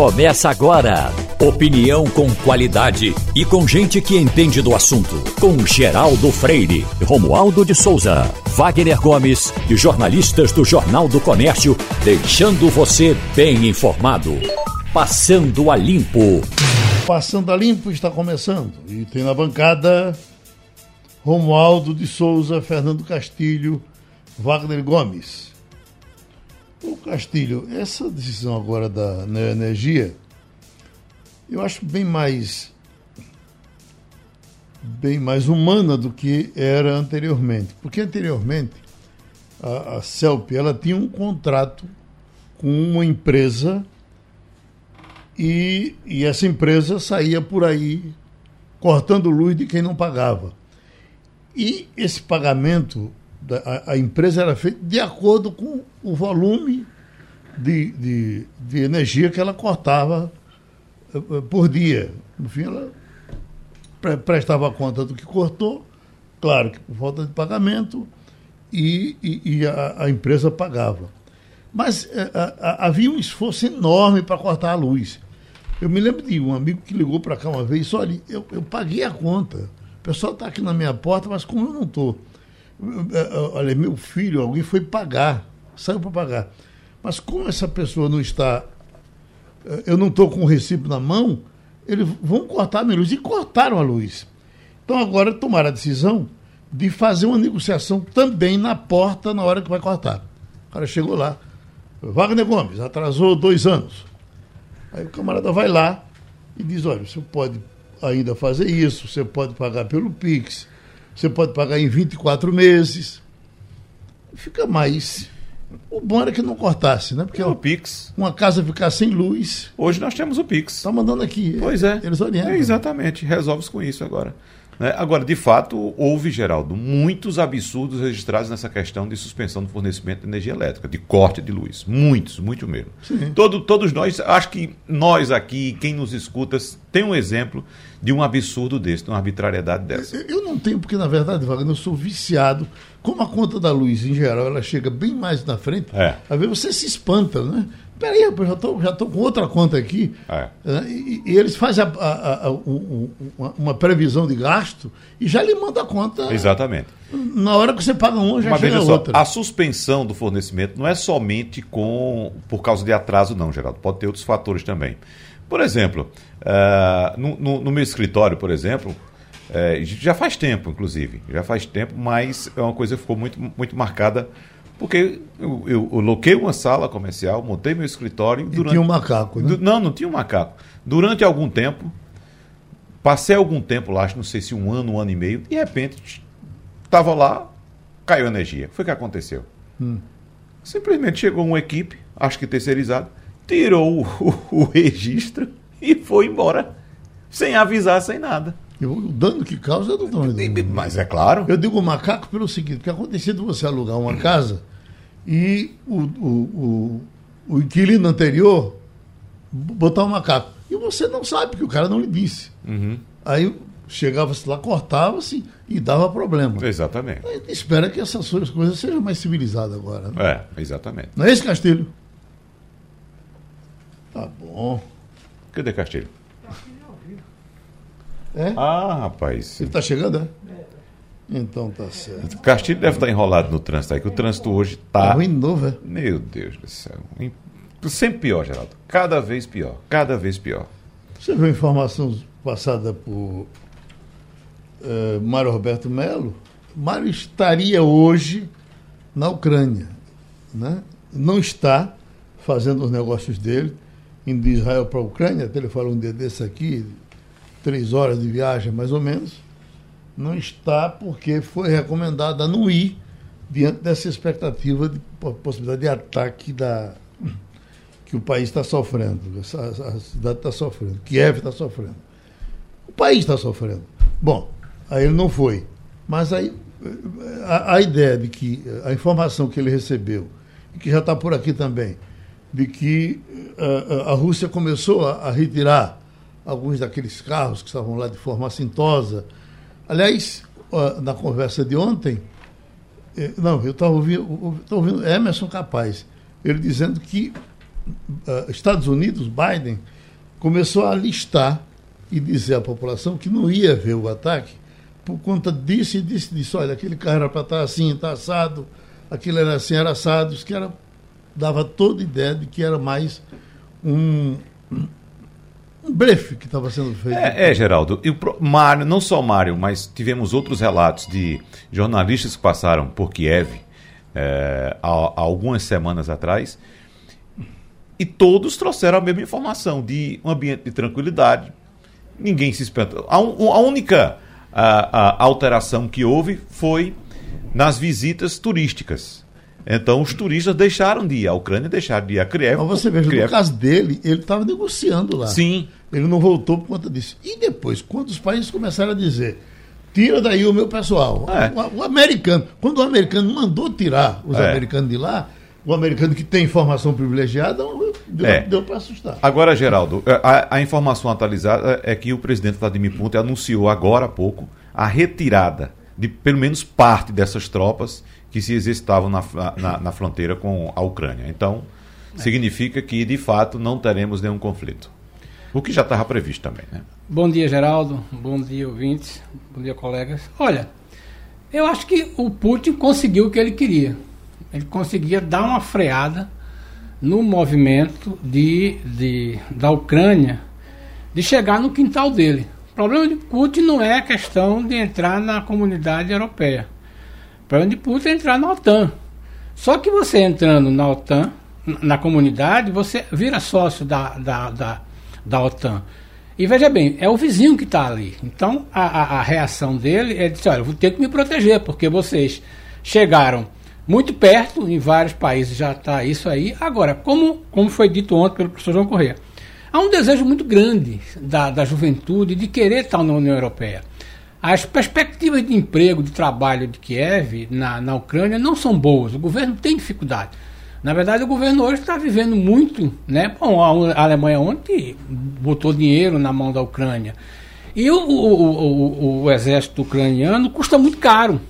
Começa agora. Opinião com qualidade e com gente que entende do assunto. Com Geraldo Freire, Romualdo de Souza, Wagner Gomes e jornalistas do Jornal do Comércio, deixando você bem informado. Passando a Limpo. Passando a Limpo está começando. E tem na bancada Romualdo de Souza, Fernando Castilho, Wagner Gomes. O Castilho, essa decisão agora da Neoenergia, eu acho bem mais bem mais humana do que era anteriormente. Porque anteriormente a, a CELP ela tinha um contrato com uma empresa e, e essa empresa saía por aí cortando luz de quem não pagava. E esse pagamento a, a empresa era feita de acordo com o volume de, de, de energia que ela cortava eh, eh, por dia. No fim, ela prestava conta do que cortou, claro que por falta de pagamento, e, e, e a, a, empresa pagava. Mas eh, a, havia um esforço enorme para cortar a luz. Eu me lembro de um amigo que ligou para cá uma vez e disse, olha, eu, eu paguei a conta. O pessoal está aqui na minha porta, mas como eu não estou olha, meu filho, alguém foi pagar, saiu para pagar. Mas como essa pessoa não está, eh, eu não estou com o recibo na mão, eles vão cortar a minha luz. E cortaram a luz. Então agora tomaram a decisão de fazer uma negociação também na porta na hora que vai cortar. O cara chegou lá, Wagner Gomes, atrasou dois anos. Aí o camarada vai lá e diz, olha, você pode ainda fazer isso, você pode pagar pelo Pix, você pode pagar em 24 meses. Fica mais. O bom era que não cortasse, né? Porque é o Pix. Uma casa ficar sem luz. Hoje nós temos o Pix. Está mandando aqui. Pois é. Eles orientam. É, exatamente. Resolve-se com isso agora. Né? Agora, de fato, houve, Geraldo, muitos absurdos registrados nessa questão de suspensão do fornecimento de energia elétrica, de corte de luz. Muitos, muito mesmo. Todo, todos nós, acho que nós aqui, quem nos escuta, tem um exemplo de um absurdo desse, de uma arbitrariedade dessa. Eu não tenho, porque na verdade, Wagner, eu sou viciado. Como a conta da luz, em geral, ela chega bem mais na frente, é. às vezes você se espanta, né? Peraí, eu já estou já tô com outra conta aqui. É. Né? E, e, eles fazem a, a, a, um, uma, previsão de gasto e já lhe manda a conta. Exatamente. Na hora que você paga uma, já Mas chega só, outra. A suspensão do fornecimento não é somente com por causa de atraso, não, Geraldo. Pode ter outros fatores também. Por exemplo, uh, no, no, no, meu escritório, por exemplo, uh, já faz tempo, inclusive, já faz tempo, mas é uma coisa que ficou muito, muito marcada porque eu, eu, eu loquei uma sala comercial, montei meu escritório. E durante... tinha um macaco, né? Não, não tinha um macaco. Durante algum tempo, passei algum tempo lá, não sei se um ano, um ano e meio, de repente, estava lá, caiu energia. Foi o que aconteceu. Hum. Simplesmente chegou uma equipe, acho que terceirizada, tirou o, o, o registro e foi embora, sem avisar, sem nada. o dano que causa é do tamanho do Mas é claro. Eu digo macaco pelo seguinte, porque aconteceu de você alugar uma casa e o, o, o, o inquilino anterior botar um macaco. E você não sabe, porque o cara não lhe disse. Uhum. Aí chegava-se lá, cortava-se e dava problema. Exatamente. A gente espera que essas coisas sejam mais civilizadas agora. Né? É, exatamente. Não é esse Castilho? Tá bom. Cadê Castilho? É? Ah, rapaz. Ele está chegando, é? Então tá certo. Castilho deve estar enrolado no trânsito aí, que o trânsito hoje está. Tá ruim de novo, é? Meu Deus do céu. Sempre pior, Geraldo. Cada vez pior. Cada vez pior. Você viu a informação passada por uh, Mário Roberto Melo? Mário estaria hoje na Ucrânia. Né? Não está fazendo os negócios dele, indo de Israel para a Ucrânia, até ele falou um dia desse aqui, três horas de viagem mais ou menos não está porque foi recomendado a não ir diante dessa expectativa de possibilidade de ataque da, que o país está sofrendo, a, cidade está sofrendo, Kiev está sofrendo. O país está sofrendo. Bom, aí ele não foi. Mas aí a, a, ideia de que a informação que ele recebeu, e que já está por aqui também, de que a, a Rússia começou a, a, retirar alguns daqueles carros que estavam lá de forma assintosa, Aliás, na conversa de ontem, eh, não, eu estava ouvindo, ouvindo Emerson Capaz, ele dizendo que uh, Estados Unidos, Biden, começou a listar e dizer à população que não ia ver o ataque por conta disso e disse, disse olha, aquele carro era para estar assim, está assado, aquilo era assim, era assado, que era, dava toda ideia de que era mais um, um blefe que estava sendo feito. É, é Geraldo. E o Mário, não só Mário, mas tivemos outros relatos de jornalistas que passaram por Kiev é, há, há algumas semanas atrás e todos trouxeram a mesma informação de um ambiente de tranquilidade. Ninguém se espanta. A, a única a, a alteração que houve foi nas visitas turísticas. Então os turistas deixaram de ir à Ucrânia, deixaram de ir a Kiev. Mas você veja, Kiev. no caso dele, ele estava negociando lá. Sim. Ele não voltou por conta disso. E depois, quando os países começaram a dizer, tira daí o meu pessoal. É. O, o, americano, quando o americano mandou tirar os é. americanos de lá, o americano que tem informação privilegiada deu, é. deu para assustar. Agora, Geraldo, é, a, a, informação atualizada é que o presidente Vladimir Putin anunciou agora há pouco a retirada de pelo menos parte dessas tropas que se exercitavam na, na, na fronteira com a Ucrânia. Então, é. significa que, de fato, não teremos nenhum conflito. O que já estava previsto também, né? Bom dia, Geraldo. Bom dia, ouvintes. Bom dia, colegas. Olha, eu acho que o Putin conseguiu o que ele queria ele conseguia dar uma freada no movimento de, de, da Ucrânia de chegar no quintal dele. O problema de Putin não é a questão de entrar na comunidade europeia. O problema de Putin é entrar na OTAN. Só que você entrando na OTAN, na comunidade, você vira sócio da, da, da, da OTAN. E veja bem, é o vizinho que está ali. Então a, a, a, reação dele é de olha, eu vou ter que me proteger, porque vocês chegaram muito perto, em vários países já está isso aí. Agora, como, como foi dito ontem pelo professor João Correia, há um desejo muito grande da, da juventude de querer estar na União Europeia. As perspectivas de emprego, de trabalho de Kiev na, na Ucrânia não são boas. O governo tem dificuldade. Na verdade, o governo hoje está vivendo muito. Né? Bom, a Alemanha ontem botou dinheiro na mão da Ucrânia. E o, o, o, o exército ucraniano custa muito caro.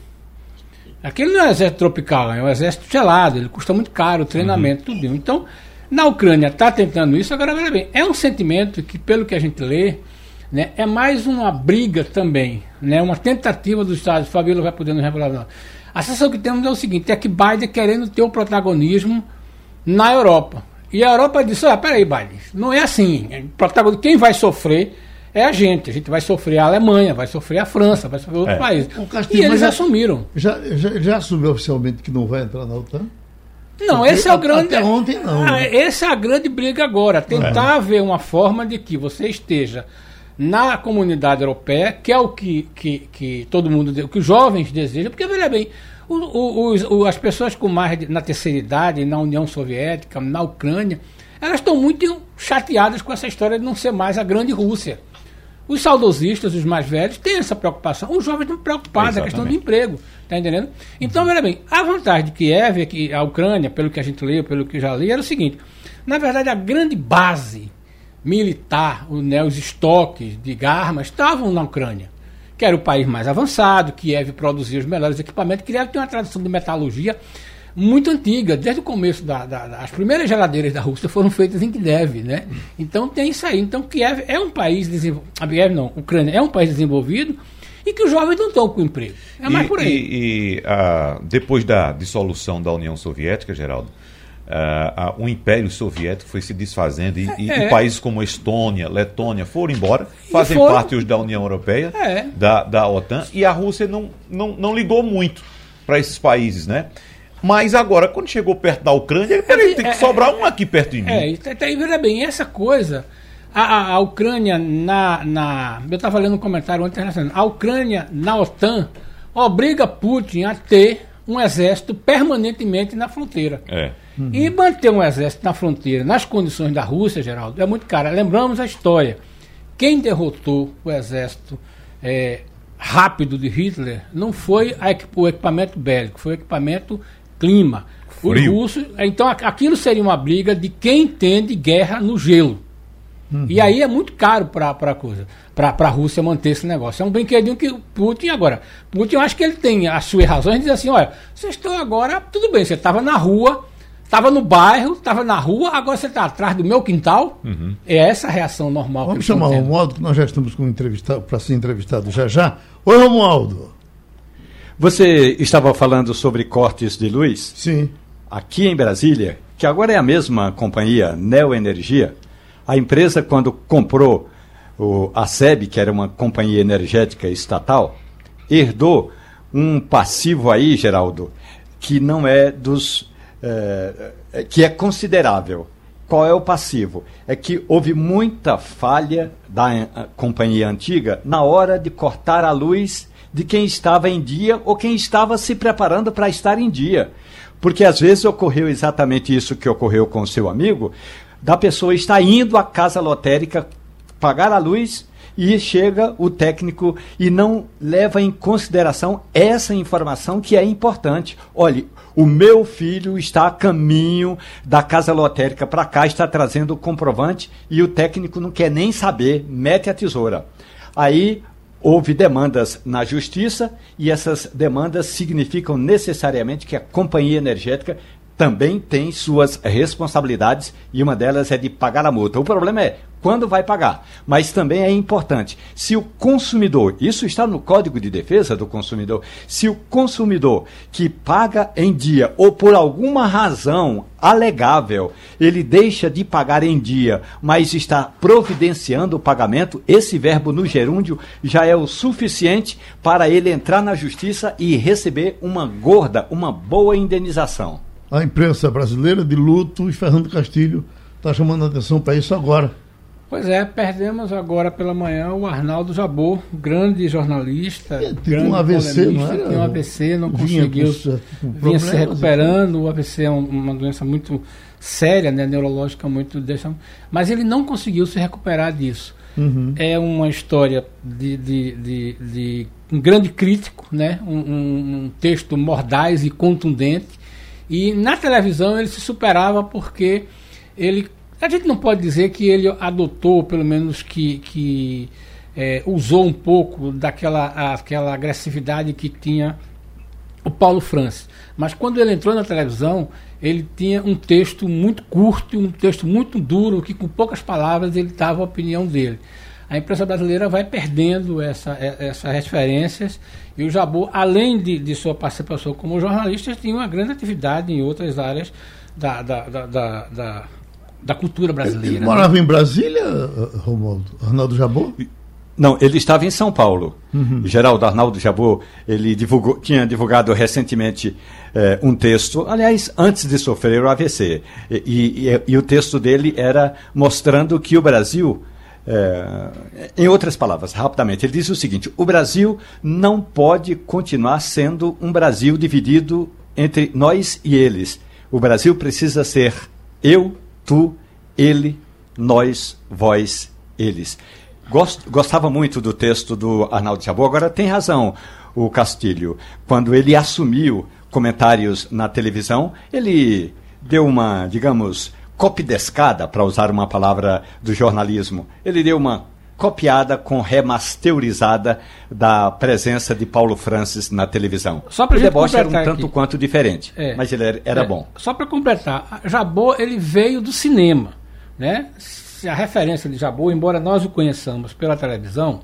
Aquele não é um exército tropical, é um exército gelado, ele custa muito caro, o treinamento, uhum. tudo. Então, na Ucrânia está tentando isso, agora veja bem, é um sentimento que, pelo que a gente lê, né, é mais uma briga também, né, uma tentativa dos Estados, o Fabíola vai poder nos revelar. Não. A sensação que temos é o seguinte, é que Biden querendo ter o protagonismo na Europa. E a Europa disse, ah, peraí, Biden, não é assim, quem vai sofrer é a gente. A gente vai sofrer a Alemanha, vai sofrer a França, vai sofrer outros é. países. e eles já, assumiram. Já, já, já, assumiu oficialmente que não vai entrar na OTAN? Não, Porque esse é o grande. Até ontem não. Ah, né? Essa é a grande briga agora. Tentar é. ver uma forma de que você esteja na comunidade europeia, que é o que, que, que todo mundo, o que os jovens desejam, porque veja bem, o, o, o, as pessoas com mais na terceira idade, na União Soviética, na Ucrânia, elas estão muito chateadas com essa história de não ser mais a grande Rússia. Os saudosistas, os mais velhos, têm essa preocupação. Os jovens estão preocupados, com a questão do emprego. Está entendendo? Então, veja bem, a vantagem de Kiev, é que a Ucrânia, pelo que a gente leu, pelo que já li, era o seguinte: na verdade, a grande base militar, né, os estoques de armas, estavam na Ucrânia, que era o país mais avançado, Kiev produzia os melhores equipamentos, Kiev tem uma tradição de metalurgia muito antiga, desde o começo da, da, as primeiras geladeiras da Rússia foram feitas em Kiev, né? Então tem isso aí. Então Kiev é um país desenvolvido, Kiev não, Ucrânia é um país desenvolvido e que os jovens não estão com emprego. É mais e, por aí. E, e uh, depois da dissolução da União Soviética, Geraldo, uh, o Império Soviético foi se desfazendo e, é, e, países como Estônia, Letônia foram embora, fazem foram... parte hoje da União Europeia, é. da, da OTAN, e a Rússia não, não, não ligou muito para esses países, né? Mas agora, quando chegou perto da Ucrânia, peraí, tem que é, sobrar um aqui perto de mim. É, tá, veja bem, essa coisa, a, a, a Ucrânia na, na. Eu estava lendo um comentário internacional. A Ucrânia na OTAN obriga Putin a ter um exército permanentemente na fronteira. É. Uhum. E manter um exército na fronteira, nas condições da Rússia, Geraldo, é muito caro. Lembramos a história. Quem derrotou o exército é, rápido de Hitler não foi a, o equipamento bélico, foi o equipamento clima. Frio. Os russos. Então aquilo seria uma briga de quem entende guerra no gelo. Uhum. E aí é muito caro para a coisa, para a Rússia manter esse negócio. É um brinquedinho que Putin agora. Putin, eu acho que ele tem as suas razões de dizer assim: olha, vocês estão agora, tudo bem, você estava na rua, Estava no bairro, estava na rua, agora você está atrás do meu quintal. Uhum. É essa a reação normal. Vamos chamar o Romualdo, que nós já estamos com entrevistado para ser entrevistado já já. Oi, Romualdo. Você estava falando sobre cortes de luz? Sim. Aqui em Brasília, que agora é a mesma companhia, Neoenergia, a empresa, quando comprou o, a SEB, que era uma companhia energética estatal, herdou um passivo aí, Geraldo, que não é dos. É, que é considerável. Qual é o passivo? É que houve muita falha da eh, companhia antiga na hora de cortar a luz de quem estava em dia ou quem estava se preparando para estar em dia. Porque às vezes ocorreu exatamente isso que ocorreu com o seu amigo, da pessoa estar indo à casa lotérica pagar a luz e chega o técnico e não leva em consideração essa informação que é importante. Olhe, o meu filho está a caminho da casa lotérica para cá, está trazendo o comprovante e o técnico não quer nem saber, mete a tesoura. Aí houve demandas na justiça e essas demandas significam necessariamente que a companhia energética também tem suas responsabilidades e uma delas é de pagar a multa. O problema é quando vai pagar. Mas também é importante, se o consumidor, isso está no Código de Defesa do Consumidor, se o consumidor que paga em dia ou por alguma razão alegável, ele deixa de pagar em dia, mas está providenciando o pagamento, esse verbo no gerúndio já é o suficiente para ele entrar na justiça e receber uma gorda, uma boa indenização a imprensa brasileira de luto e Fernando Castilho está chamando a atenção para isso agora. Pois é, perdemos agora pela manhã o Arnaldo Jabor, grande jornalista. É, grande um AVC, não é? Tem um AVC, não vinha conseguiu. vinha se recuperando. O AVC é uma doença muito séria, né, neurológica, muito. Mas ele não conseguiu se recuperar disso. Uhum. É uma história de, de, de, de, um grande crítico, né? Um, um, um texto mordaz e contundente e na televisão ele se superava porque ele. A gente não pode dizer que ele adotou, pelo menos que, que é, usou um pouco daquela aquela agressividade que tinha o Paulo Francis. Mas quando ele entrou na televisão, ele tinha um texto muito curto, um texto muito duro, que com poucas palavras ele dava a opinião dele a imprensa brasileira vai perdendo essa, essas referências e o Jabu, além de, de sua participação como jornalista, tinha uma grande atividade em outras áreas da, da, da, da, da, da cultura brasileira. Ele morava né? em Brasília, Romualdo? Arnaldo Jabô? Não, ele estava em São Paulo. Uhum. Geraldo Arnaldo Jabô, ele divulgou, tinha divulgado recentemente eh, um texto, aliás, antes de sofrer o AVC. E, e, e, o texto dele era mostrando que o Brasil é, em outras palavras, rapidamente, ele diz o seguinte: o Brasil não pode continuar sendo um Brasil dividido entre nós e eles. O Brasil precisa ser eu, tu, ele, nós, vós, eles. Gost, gostava muito do texto do Arnaldo Chabot, agora tem razão o Castilho. Quando ele assumiu comentários na televisão, ele deu uma, digamos, copidescada, para usar uma palavra do jornalismo. Ele deu uma copiada com remasterizada da presença de Paulo Francis na televisão. Só para o deboche era um tanto aqui. quanto diferente, é, mas ele era, era é, bom. Só para completar, Jabô ele veio do cinema, né? A referência de Jabô, embora nós o conheçamos pela televisão,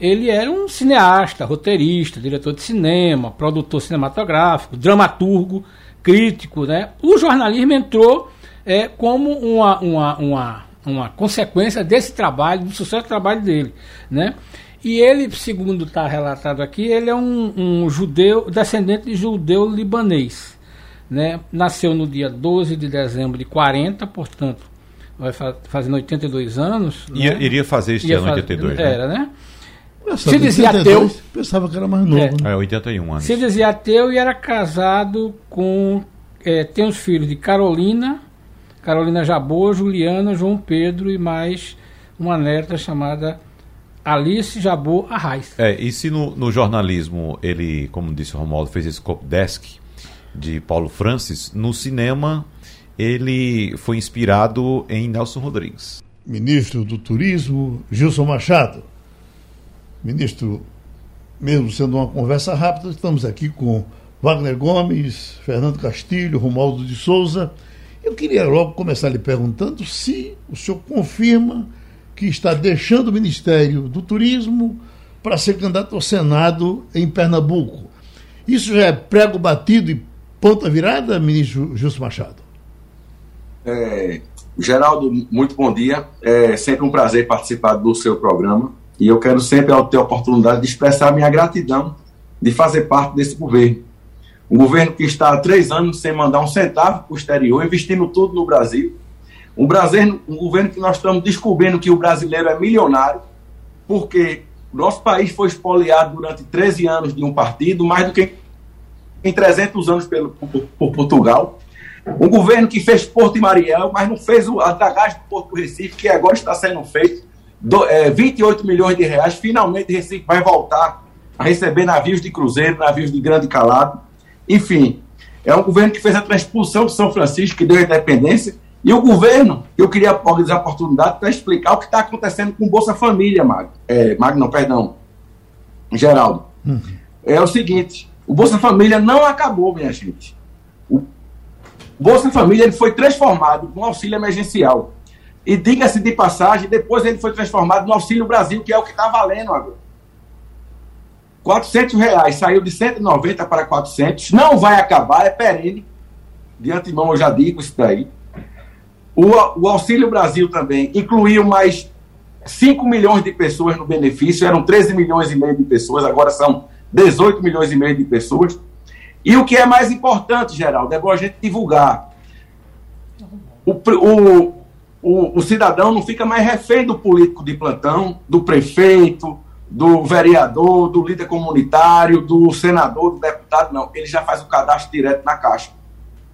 ele era um cineasta, roteirista, diretor de cinema, produtor cinematográfico, dramaturgo, crítico, né? O jornalismo entrou é, como uma, uma, uma, uma consequência desse trabalho, do sucesso do trabalho dele. Né? E ele, segundo está relatado aqui, ele é um, um, judeu, descendente de judeu libanês. Né? Nasceu no dia 12 de dezembro de 40, portanto, vai fazendo 82 anos. Ia, né? Iria fazer este ano, 82. Era, né? né? Se dizia ateu. Pensava que era mais novo. É, é 81 anos. Se dizia ateu e era casado com. É, tem os filhos de Carolina, Carolina Jabô, Juliana, João Pedro e mais uma neta chamada Alice Jabô Arraes. É, e se no, no, jornalismo ele, como disse o Romualdo, fez esse cop desk de Paulo Francis, no cinema ele foi inspirado em Nelson Rodrigues. Ministro do Turismo, Gilson Machado. Ministro, mesmo sendo uma conversa rápida, estamos aqui com Wagner Gomes, Fernando Castilho, Romualdo de Souza Eu queria logo começar lhe perguntando se o senhor confirma que está deixando o Ministério do Turismo para ser candidato ao Senado em Pernambuco. Isso já é prego batido e ponta virada, ministro Justo Machado? É, Geraldo, muito bom dia. É sempre um prazer participar do seu programa e eu quero sempre ter a oportunidade de expressar minha gratidão de fazer parte desse governo. Um governo que está há três anos sem mandar um centavo para o exterior, investindo tudo no Brasil. Um, Brasil, um governo que nós estamos descobrindo que o brasileiro é milionário, porque nosso país foi expoliado durante 13 anos de um partido, mais do que em 300 anos pelo, por, por Portugal. Um governo que fez Porto e Mariel, mas não fez a dragagem do Porto Recife, que agora está sendo feito. Do, é, 28 milhões de reais. Finalmente, Recife vai voltar a receber navios de cruzeiro, navios de grande calado. Enfim, é um governo que fez a transposição de São Francisco, que deu a independência. E o governo, eu queria organizar a oportunidade para explicar o que está acontecendo com Bolsa Família, Magno. É, Magno, não, perdão. Geraldo. Uhum. É o seguinte: o Bolsa Família não acabou, minha gente. Bolsa Família ele foi transformado num auxílio emergencial. E diga-se de passagem, depois ele foi transformado no Auxílio Brasil, que é o que está valendo agora. 400 reais, saiu de 190 para 400, não vai acabar, é perene. De antemão eu já digo isso daí. O, o Auxílio Brasil também incluiu mais 5 milhões de pessoas no benefício, eram 13 milhões e meio de pessoas, agora são 18 milhões e meio de pessoas. E o que é mais importante, Geraldo, é bom a gente divulgar. O, o, o, o, cidadão não fica mais refém do político de plantão, do prefeito, do vereador, do líder comunitário, do senador, do deputado, não. Ele já faz o cadastro direto na Caixa.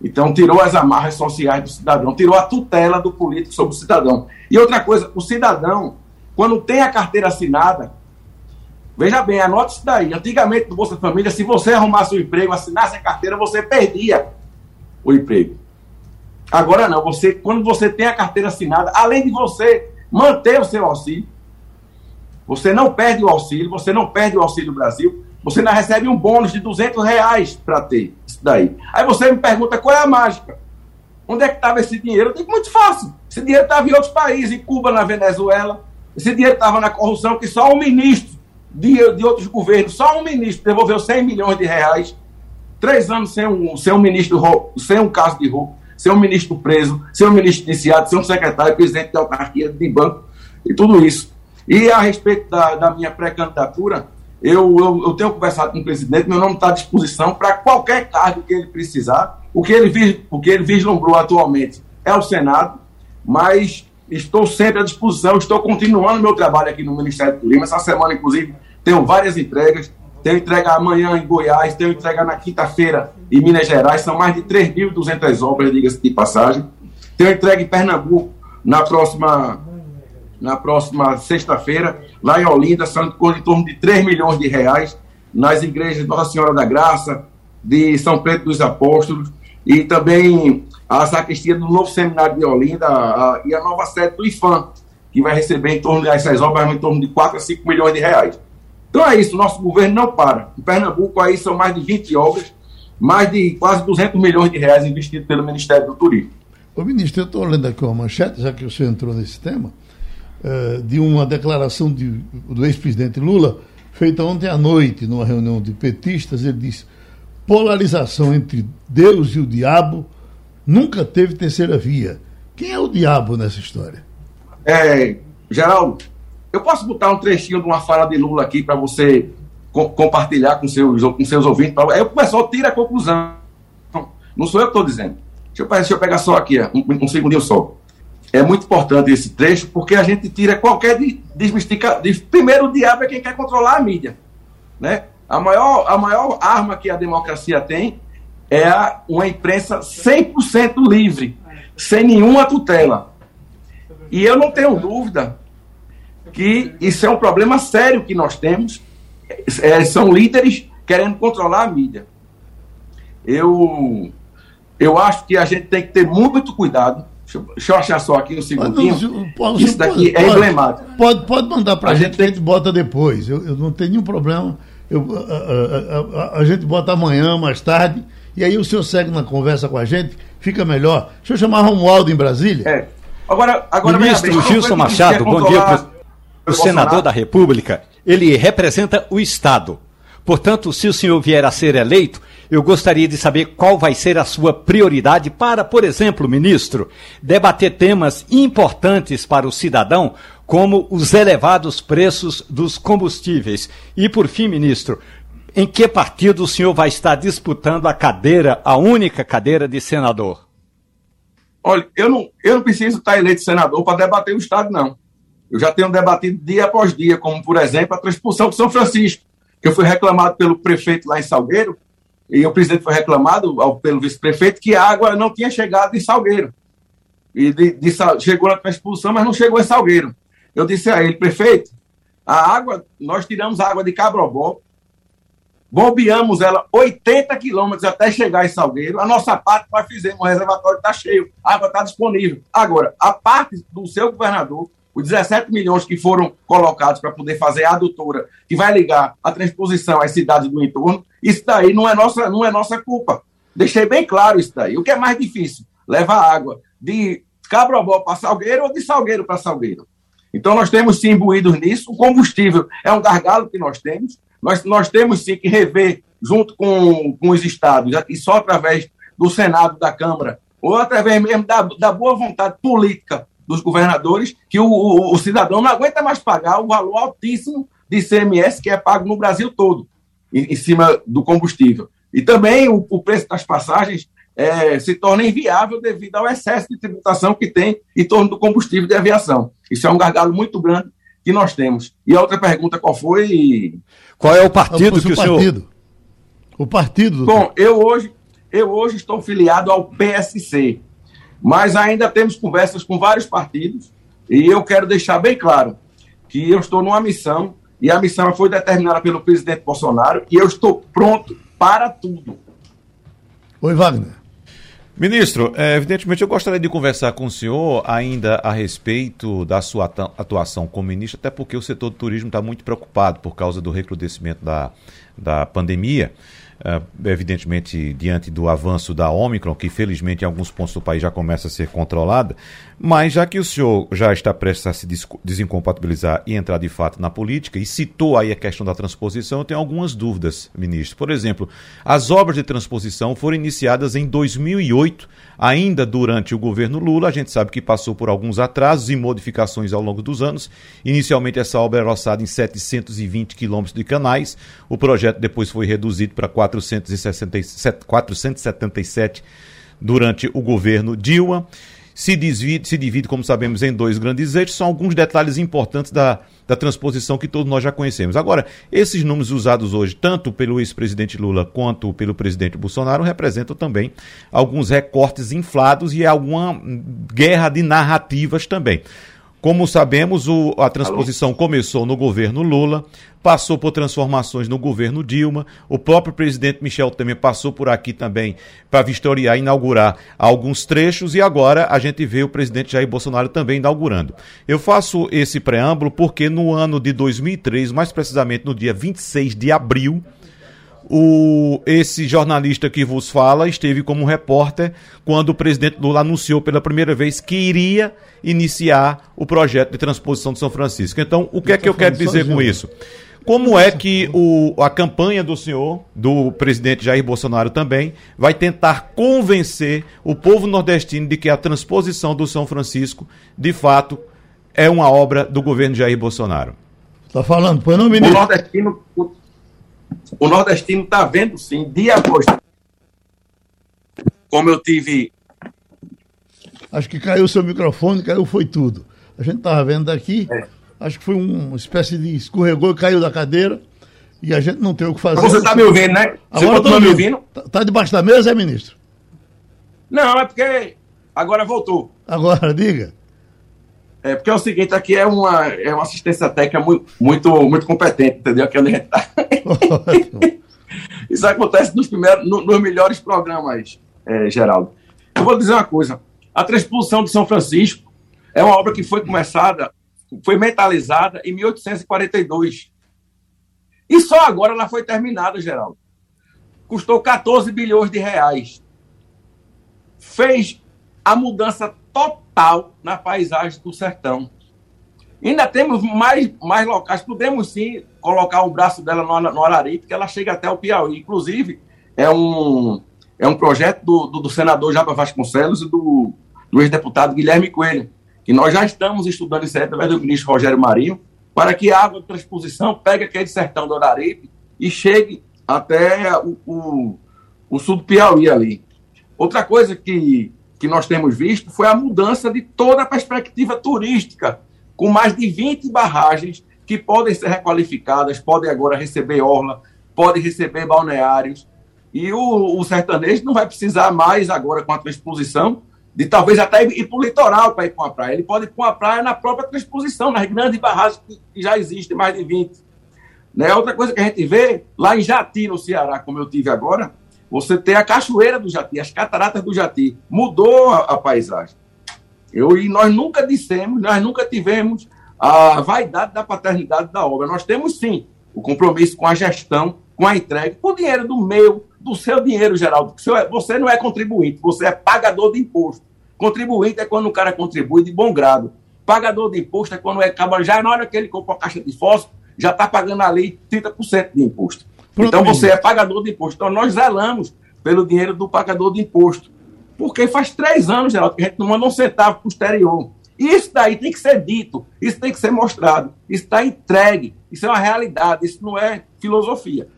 Então, tirou as amarras sociais do cidadão, tirou a tutela do político sobre o cidadão. E outra coisa, o cidadão, quando tem a carteira assinada, Veja bem, anote isso daí. Antigamente, no Bolsa Família, se você arrumasse um emprego, assinasse a carteira, você perdia o emprego. Agora não, você, quando você tem a carteira assinada, além de você manter o seu auxílio, você não perde o auxílio, você não perde o Auxílio Brasil, você ainda recebe um bônus de 200 reais para ter isso daí. Aí você me pergunta qual é a mágica? Onde é que estava esse dinheiro? Eu digo muito fácil. Esse dinheiro estava em outros países, em Cuba, na Venezuela. Esse dinheiro estava na corrupção que só o ministro de, de outros governos, só um ministro devolveu 100 milhões de reais, três anos sem um, sem um ministro, sem um caso de roubo, sem um ministro preso, sem um ministro iniciado, sem um secretário, presidente de autarquia de banco e tudo isso. E a respeito da, da minha pré-candidatura, eu, eu, eu, tenho conversado com o presidente, meu nome está à disposição para qualquer cargo que ele precisar. O que ele, o que ele vislumbrou atualmente é o Senado, mas estou sempre à disposição, estou continuando meu trabalho aqui no Ministério do Turismo. Essa semana, inclusive, tenho várias entregas. Tenho entrega amanhã em Goiás, tenho entrega na quinta-feira em Minas Gerais. São mais de 3.200 obras, diga-se de passagem. Tenho entrega em Pernambuco na próxima, na próxima sexta-feira. Lá em Olinda, são em torno de 3 milhões de reais. Nas igrejas de Nossa Senhora da Graça, de São Pedro dos Apóstolos. E também a sacristia do novo seminário de Olinda a, e a nova sede do IFAM, que vai receber em torno dessas obras em torno de 4 a 5 milhões de reais. Então é isso, nosso governo não para. Em Pernambuco aí são mais de 20 obras, mais de quase 200 milhões de reais investidos pelo Ministério do Turismo. Ô ministro, eu estou lendo aqui uma manchete, já que o senhor entrou nesse tema, uh, de uma declaração de, do ex-presidente Lula, feita ontem à noite, numa reunião de petistas, ele disse, polarização entre Deus e o diabo nunca teve terceira via. Quem é o diabo nessa história? É, Geraldo, eu posso botar um trechinho de uma fala de Lula aqui para você co compartilhar com seus, com seus ouvintes? Aí o pessoal tira a conclusão. Não sou eu que estou dizendo. Deixa eu, deixa eu, pegar só aqui, um, um segundinho só. É muito importante esse trecho porque a gente tira qualquer desmistificação. Primeiro, o diabo é quem quer controlar a mídia. Né? A, maior, a maior arma que a democracia tem é a, uma imprensa 100% livre, sem nenhuma tutela. E eu não tenho dúvida que isso é um problema sério que nós temos. É, são líderes querendo controlar a mídia. Eu, eu acho que a gente tem que ter muito cuidado. Deixa eu, deixa eu achar só aqui um segundinho. Isso daqui pode, é emblemático. Pode, pode mandar para a gente, gente que a gente bota depois. Eu, eu não tenho nenhum problema. Eu, a, a, a, a, gente bota amanhã, mais tarde, e aí o senhor segue na conversa com a gente fica melhor. Deixa eu chamar Romualdo em Brasília. É. Agora, agora Ministro bem, Gilson Machado, bom dia para o senador da República. Ele representa o Estado. Portanto, se o senhor vier a ser eleito, eu gostaria de saber qual vai ser a sua prioridade para, por exemplo, ministro, debater temas importantes para o cidadão, como os elevados preços dos combustíveis. E, por fim, ministro, em que partido o senhor vai estar disputando a cadeira, a única cadeira de senador? Olha, eu não, eu não preciso estar eleito senador para debater o Estado, não. Eu já tenho debatido dia após dia, como, por exemplo, a transposição de São Francisco, que eu fui reclamado pelo prefeito lá em Salgueiro, e o presidente foi reclamado ao, pelo vice-prefeito que a água não tinha chegado em Salgueiro. E de, de, chegou na transposição, mas não chegou em Salgueiro. Eu disse a ele, prefeito, a água, nós tiramos a água de Cabrobó, bombeamos ela 80 quilômetros até chegar em Salgueiro. A nossa parte nós fizemos, o reservatório está cheio, a água está disponível. Agora, a parte do seu governador, os 17 milhões que foram colocados para poder fazer a adutora, que vai ligar a transposição às cidades do entorno, isso daí não é nossa, não é nossa culpa. Deixei bem claro isso daí. O que é mais difícil? Levar água de Cabrobó para Salgueiro ou de Salgueiro para Salgueiro. Então nós temos sim imbuídos nisso. O combustível é um gargalo que nós temos. Nós, nós temos sim que rever, junto com, com os estados, e só através do Senado, da Câmara, ou através mesmo da, da boa vontade política dos governadores que o, o, o, cidadão não aguenta mais pagar o valor altíssimo de ICMS que é pago no Brasil todo, em, em cima do combustível. E também o, o preço das passagens é, se torna inviável devido ao excesso de tributação que tem em torno do combustível de aviação. Isso é um gargalo muito grande que nós temos. E a outra pergunta qual foi? Qual é o partido que o, o senhor... Partido. O partido. Bom, eu hoje, eu hoje estou filiado ao PSC, mas ainda temos conversas com vários partidos e eu quero deixar bem claro que eu estou numa missão e a missão foi determinada pelo presidente Bolsonaro e eu estou pronto para tudo. Oi, Wagner. Ministro, é, evidentemente eu gostaria de conversar com o senhor ainda a respeito da sua atuação como ministro, até porque o setor do turismo está muito preocupado por causa do recrudescimento da, da pandemia. Uh, evidentemente diante do avanço da Omicron, que felizmente em alguns pontos do país já começa a ser controlada, mas já que o senhor já está prestes a se desincompatibilizar e entrar de fato na política, e citou aí a questão da transposição, eu tenho algumas dúvidas, ministro. Por exemplo, as obras de transposição foram iniciadas em 2008, ainda durante o governo Lula, a gente sabe que passou por alguns atrasos e modificações ao longo dos anos. Inicialmente essa obra era orçada em 720 quilômetros de canais, o projeto depois foi reduzido para 467, 477 durante o governo Dilma. Se divide, se divide, como sabemos, em dois grandes eixos. São alguns detalhes importantes da, da transposição que todos nós já conhecemos. Agora, esses números usados hoje, tanto pelo ex-presidente Lula quanto pelo presidente Bolsonaro, representam também alguns recortes inflados e alguma guerra de narrativas também. Como sabemos, o, a transposição Alô? começou no governo Lula, passou por transformações no governo Dilma, o próprio presidente Michel também passou por aqui também para vistoriar, inaugurar alguns trechos e agora a gente vê o presidente Jair Bolsonaro também inaugurando. Eu faço esse preâmbulo porque no ano de 2003, mais precisamente no dia 26 de abril, o, esse jornalista que vos fala esteve como repórter quando o presidente Lula anunciou pela primeira vez que iria iniciar o projeto de transposição de São Francisco. Então, o que é que eu quero dizer com isso? Como é que o, a campanha do senhor, do presidente Jair Bolsonaro também, vai tentar convencer o povo nordestino de que a transposição do São Francisco, de fato, é uma obra do governo Jair Bolsonaro? Está falando, pois não, ministro? O nordestino, o nordestino está vendo, sim, dia após Como eu tive. Acho que caiu o seu microfone, caiu, foi tudo. A gente estava vendo daqui, é. acho que foi uma espécie de escorregou e caiu da cadeira. E a gente não tem o que fazer. Você está me ouvindo, né? Você agora estou me ouvindo. Está tá debaixo da mesa, é, ministro? Não, é porque agora voltou. Agora, diga. É porque é o seguinte, aqui é uma, é uma assistência técnica muito, muito, muito competente, entendeu? Aqui onde a gente tá. Isso acontece nos, primeiros, no, nos melhores programas, é, Geraldo. Eu vou dizer uma coisa. A Transposição de São Francisco é uma obra que foi começada, foi mentalizada em 1842. E só agora ela foi terminada, Geraldo. Custou 14 bilhões de reais. fez a mudança total na paisagem do sertão. Ainda temos mais, mais locais, podemos sim colocar o braço dela no, no Araripe, que ela chega até o Piauí. Inclusive, é um, é um projeto do, do, do senador Japa Vasconcelos e do, do ex-deputado Guilherme Coelho, que nós já estamos estudando isso aí através do ministro Rogério Marinho, para que a água de transposição pegue aquele sertão do Araripe e chegue até o, o, o sul do Piauí ali. Outra coisa que, que nós temos visto foi a mudança de toda a perspectiva turística, com mais de 20 barragens que podem ser requalificadas, podem agora receber orla, podem receber balneários. E o, o sertanejo não vai precisar mais agora com a transposição de talvez até ir para o litoral para ir para uma praia. Ele pode ir para uma praia na própria transposição, nas grandes barragens que já existem, mais de 20. Né? Outra coisa que a gente vê, lá em Jati, no Ceará, como eu tive agora, você tem a cachoeira do Jati, as cataratas do Jati. Mudou a, a paisagem. Eu, e nós nunca dissemos, nós nunca tivemos a vaidade da paternidade da obra. Nós temos sim o compromisso com a gestão, com a entrega, com o dinheiro do meu, do seu dinheiro, Geraldo. É, você não é contribuinte, você é pagador de imposto. Contribuinte é quando o cara contribui de bom grado. Pagador de imposto é quando é já na hora que ele compra a caixa de fósforo, já está pagando ali 30% de imposto. Pronto, então você é pagador de imposto. Então nós zelamos pelo dinheiro do pagador de imposto. Porque faz três anos, Geraldo, que a gente não manda um centavo para o exterior. Isso daí tem que ser dito, isso tem que ser mostrado, isso está entregue, isso é uma realidade, isso não é filosofia.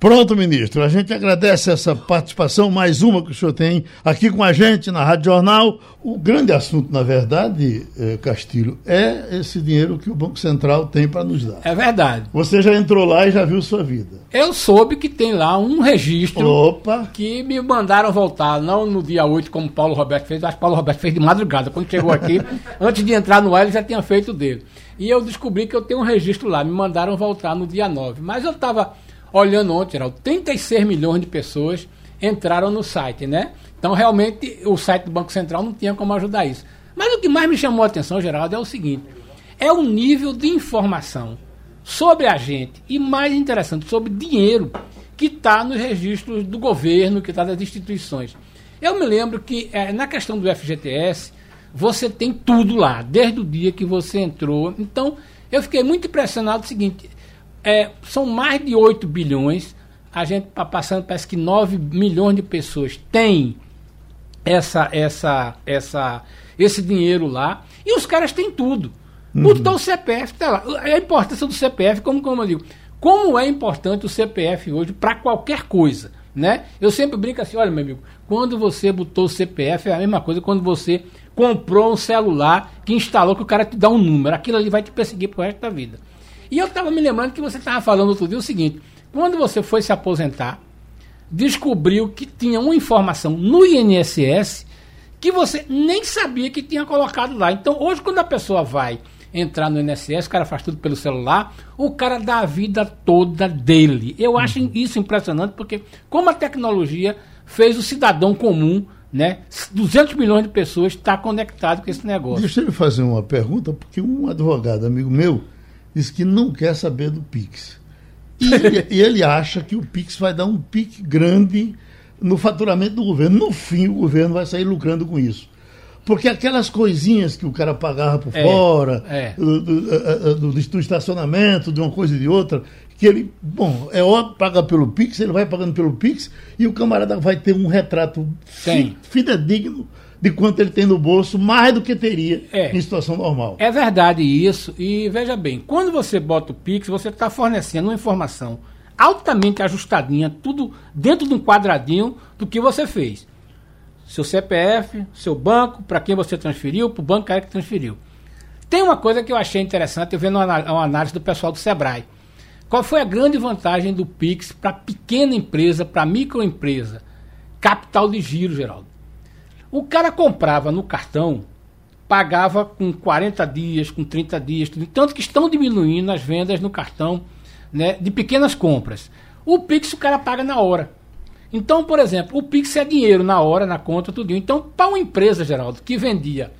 Pronto, ministro. A gente agradece essa participação, mais uma que o senhor tem aqui com a gente na Rádio Jornal. O grande assunto, na verdade, eh, Castilho, é esse dinheiro que o Banco Central tem para nos dar. É verdade. Você já entrou lá e já viu sua vida. Eu soube que tem lá um registro Opa. que me mandaram voltar, não no dia 8, como Paulo Roberto fez, acho que Paulo Roberto fez de madrugada. Quando chegou aqui, antes de entrar no ar, ele já tinha feito dele. E eu descobri que eu tenho um registro lá, me mandaram voltar no dia 9. Mas eu estava olhando ontem, Geraldo, 36 milhões de pessoas entraram no site, né? Então, realmente, o site do Banco Central não tinha como ajudar isso. Mas o que mais me chamou a atenção, Geraldo, é o seguinte: é o nível de informação sobre a gente e, mais interessante, sobre dinheiro que está nos registros do governo, que está das instituições. Eu me lembro que é, na questão do FGTS, você tem tudo lá, desde o dia que você entrou. Então, eu fiquei muito impressionado o seguinte: é, são mais de 8 bilhões. A gente está passando, parece que 9 milhões de pessoas têm essa, essa, essa, esse dinheiro lá. E os caras têm tudo. Uhum. Então o CPF está lá. A importância do CPF, como, como eu digo, como é importante o CPF hoje para qualquer coisa. Né? Eu sempre brinco assim, olha meu amigo, quando você botou o CPF é a mesma coisa quando você comprou um celular que instalou que o cara te dá um número, aquilo ali vai te perseguir pro resto da vida. E eu estava me lembrando que você estava falando outro dia o seguinte: quando você foi se aposentar, descobriu que tinha uma informação no INSS que você nem sabia que tinha colocado lá. Então, hoje, quando a pessoa vai entrar no INSS, o cara faz tudo pelo celular, o cara dá a vida toda dele. Eu acho uhum. isso impressionante, porque como a tecnologia fez o cidadão comum, né, 200 milhões de pessoas estar tá conectado com esse negócio. Deixa eu fazer uma pergunta, porque um advogado amigo meu diz que não quer saber do Pix. E ele, ele acha que o Pix vai dar um pique grande no faturamento do governo. No fim, o governo vai sair lucrando com isso. Porque aquelas coisinhas que o cara pagava por é, fora, é. Do, do, do, do, estacionamento, de uma coisa e de outra, que ele, bom, é óbvio, paga pelo Pix, ele vai pagando pelo Pix, e o camarada vai ter um retrato fi, fidedigno de quanto ele tem no bolso, mais do que teria é, em situação normal. É verdade isso. E veja bem, quando você bota o Pix, você está fornecendo uma informação altamente ajustadinha, tudo dentro de um quadradinho do que você fez. Seu CPF, seu banco, para quem você transferiu, para o banco que transferiu. Tem uma coisa que eu achei interessante, eu vendo uma, uma análise do pessoal do Sebrae. Qual foi a grande vantagem do Pix para pequena empresa, para microempresa? Capital de giro, Geraldo. O cara comprava no cartão, pagava com 40 dias, com 30 dias, tanto que estão diminuindo as vendas no cartão né, de pequenas compras. O Pix o cara paga na hora. Então, por exemplo, o Pix é dinheiro na hora, na conta, tudo. Então, para uma empresa, Geraldo, que vendia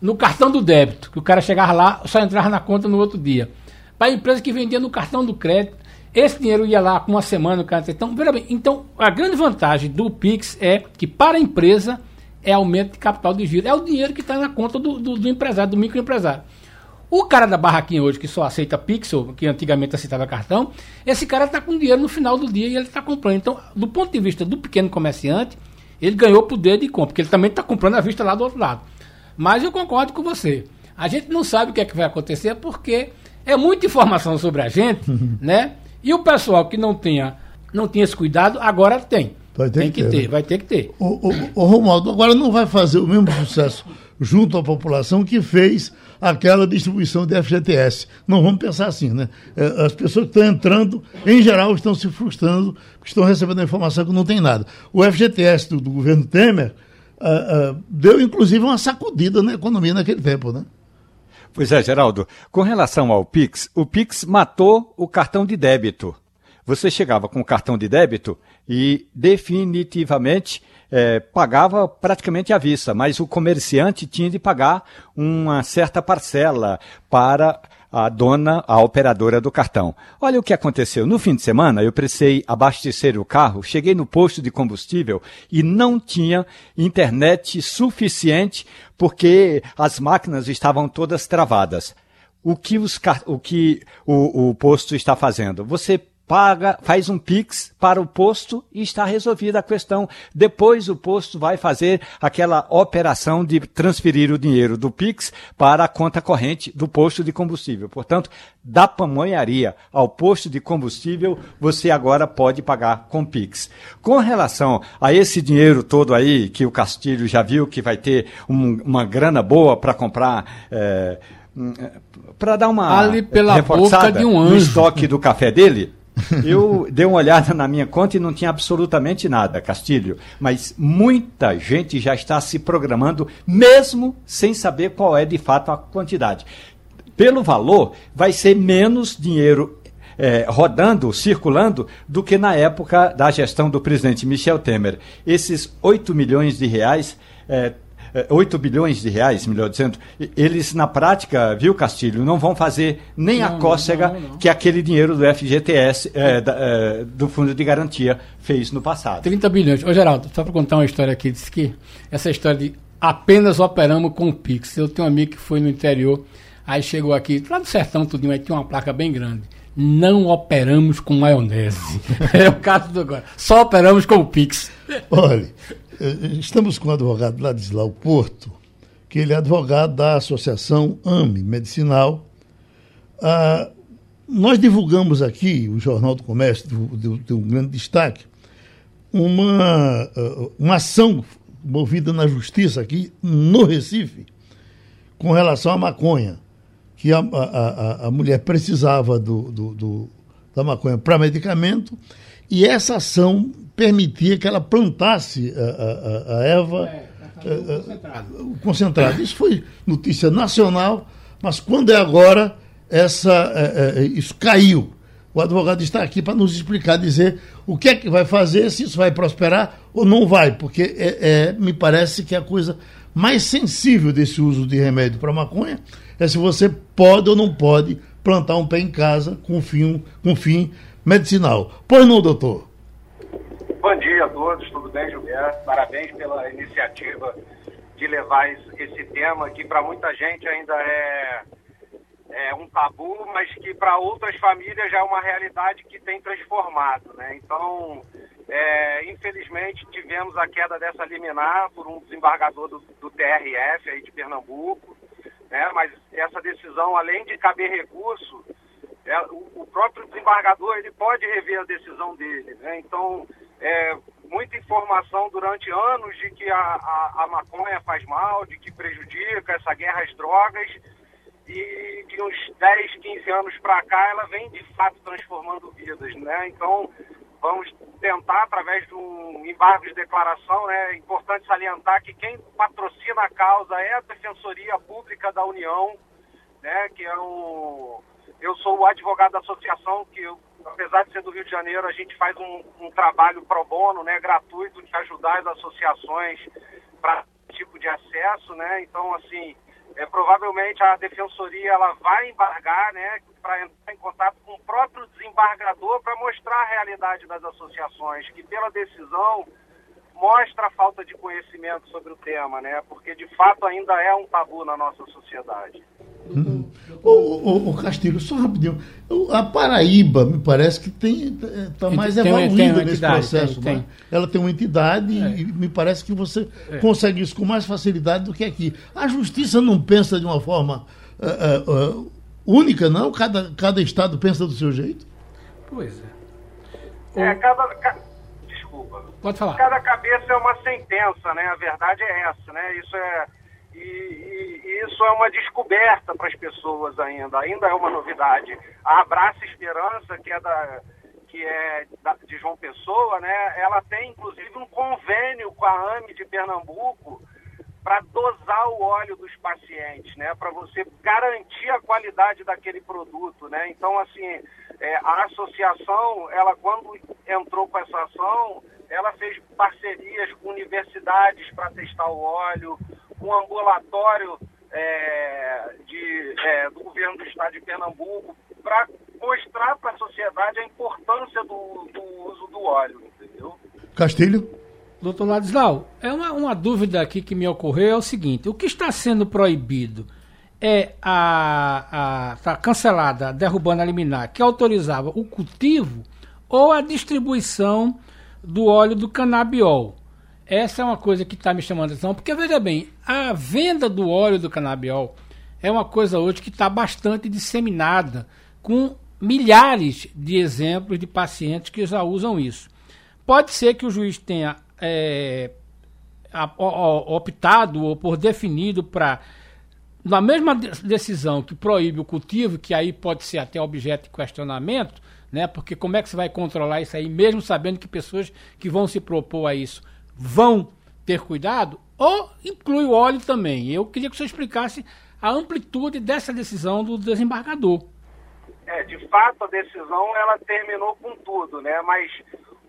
no cartão do débito, que o cara chegava lá, só entrava na conta no outro dia. Para a empresa que vendia no cartão do crédito, esse dinheiro ia lá com uma semana, o cara. Então, bem, então a grande vantagem do Pix é que para a empresa é aumento de capital de giro. É o dinheiro que está na conta do, do, do, empresário, do microempresário. O cara da barraquinha hoje, que só aceita Pixel, que antigamente aceitava cartão, esse cara está com dinheiro no final do dia e ele está comprando. Então, do ponto de vista do pequeno comerciante, ele ganhou poder de compra, porque ele também está comprando à vista lá do outro lado. Mas eu concordo com você. A gente não sabe o que é que vai acontecer porque é muita informação sobre a gente, né? E o pessoal que não tinha, não tinha esse cuidado, agora tem. Vai ter tem que, que ter, ter, vai ter que ter. O, o, o, Romualdo agora não vai fazer o mesmo sucesso junto à população que fez aquela distribuição de FGTS. Não vamos pensar assim, né? É, as pessoas que estão entrando, em geral, estão se frustrando, porque estão recebendo a informação que não tem nada. O FGTS do, do governo Temer uh, uh, deu, inclusive, uma sacudida na economia naquele tempo, né? Pois é, Geraldo. Com relação ao Pix, o Pix matou o cartão de débito. Você chegava com o cartão de débito e definitivamente é, pagava praticamente à vista, mas o comerciante tinha de pagar uma certa parcela para a dona, a operadora do cartão. Olha o que aconteceu. No fim de semana, eu precisei abastecer o carro, cheguei no posto de combustível e não tinha internet suficiente porque as máquinas estavam todas travadas. O que, os, o, que o, o posto está fazendo? Você paga, faz um Pix para o posto e está resolvida a questão. Depois o posto vai fazer aquela operação de transferir o dinheiro do Pix para a conta corrente do posto de combustível. Portanto, da pamonharia ao posto de combustível, você agora pode pagar com Pix. Com relação a esse dinheiro todo aí, que o Castilho já viu que vai ter um, uma grana boa para comprar. É, para dar uma Ali pela reforçada boca de um anjo. no estoque do café dele, eu dei uma olhada na minha conta e não tinha absolutamente nada, Castilho. Mas muita gente já está se programando, mesmo sem saber qual é de fato a quantidade. Pelo valor, vai ser menos dinheiro é, rodando, circulando, do que na época da gestão do presidente Michel Temer. Esses 8 milhões de reais é, 8 bilhões de reais, melhor dizendo, eles na prática, viu, Castilho, não vão fazer nem não, a cócega não, não, que aquele dinheiro do FGTS, é, da, é, do Fundo de Garantia, fez no passado. 30 bilhões. Ô, Geraldo, só para contar uma história aqui, disse que essa história de apenas operamos com o Pix. Eu tenho um amigo que foi no interior, aí chegou aqui, lá no sertão tudinho, aí tinha uma placa bem grande não operamos com maionese. é o caso do agora. Só operamos com o Pix. Olha, estamos com o advogado Ladislau Porto, que ele é advogado da Associação AME Medicinal. Ah, nós divulgamos aqui, o Jornal do Comércio deu, um grande destaque, uma, ah, uma ação movida na justiça aqui no Recife com relação à maconha, que a, a, a mulher precisava do, do, do da maconha para medicamento e essa ação permitia que ela plantasse a, a, a erva é, uh, concentrado. concentrado. Isso foi notícia nacional, mas quando é agora, essa, uh, isso caiu. O advogado está aqui para nos explicar, dizer o que é que vai fazer, se isso vai prosperar ou não vai, porque é, é me parece que a coisa mais sensível desse uso de remédio para maconha é se você pode ou não pode plantar um pé em casa com fim, com fim medicinal. Pois não, doutor? Bom dia a todos, tudo bem, Gilberto? Parabéns pela iniciativa de levar esse tema que para muita gente ainda é, é um tabu, mas que para outras famílias já é uma realidade que tem transformado, né? Então, é, infelizmente, tivemos a queda dessa liminar por um desembargador do, do TRF aí de Pernambuco, né? Mas essa decisão, além de caber recurso, é, o, o, próprio desembargador ele pode rever a decisão dele, né? Então, é, muita informação durante anos de que a, a, a, maconha faz mal, de que prejudica essa guerra às drogas, e de uns 10, 15 anos para cá ela vem de fato transformando vidas, né? Então vamos tentar através de um embargo de declaração, né? É importante salientar que quem patrocina a causa é a Defensoria Pública da União, né? Que é o eu sou o advogado da associação que eu apesar de ser do Rio de Janeiro, a gente faz um, um trabalho pro bono, né, gratuito, de ajudar as associações para tipo de acesso, né? Então, assim, é, provavelmente a defensoria ela vai embargar, né, para entrar em contato com o próprio desembargador para mostrar a realidade das associações, que pela decisão mostra a falta de conhecimento sobre o tema, né? Porque de fato ainda é um tabu na nossa sociedade. Hum. O, o, o, Castilho, só rapidinho. A Paraíba, me parece que tem está mais tem, evoluída tem nesse entidade, processo. Tem, né? Ela tem uma entidade é. e me parece que você é. consegue isso com mais facilidade do que aqui. A justiça não pensa de uma forma uh, uh, única, não? Cada, cada estado pensa do seu jeito? Pois é. É, cada, desculpa. Pode falar. Cada cabeça é uma sentença, né? A verdade é essa, né? Isso é e, e, isso é uma descoberta para as pessoas ainda, ainda é uma novidade. A Abraça Esperança, que é da que é de João Pessoa, né? Ela tem inclusive um convênio com a AME de Pernambuco para dosar o óleo dos pacientes, né? Para você garantir a qualidade daquele produto, né? Então, assim, é, a associação, ela quando entrou com essa ação, ela fez parcerias com universidades para testar o óleo, um ambulatório é, de, é, do governo do estado de Pernambuco para mostrar para a sociedade a importância do, do, uso do óleo, entendeu? Castilho? Doutor Ladislau, é uma, uma dúvida aqui que me ocorreu é o seguinte, o que está sendo proibido é a, a tá cancelada, derrubando a liminar, que autorizava o cultivo ou a distribuição do óleo do canabiol? Essa é uma coisa que está me chamando a atenção, porque veja bem, a venda do óleo do canabiol é uma coisa hoje que está bastante disseminada, com milhares de exemplos de pacientes que já usam isso. Pode ser que o juiz tenha é, optado ou por definido para, na mesma decisão que proíbe o cultivo, que aí pode ser até objeto de questionamento, né? porque como é que você vai controlar isso aí, mesmo sabendo que pessoas que vão se propor a isso vão ter cuidado, ou inclui o óleo também. Eu queria que você explicasse a amplitude dessa decisão do desembargador. É, de fato a decisão ela terminou com tudo, né? Mas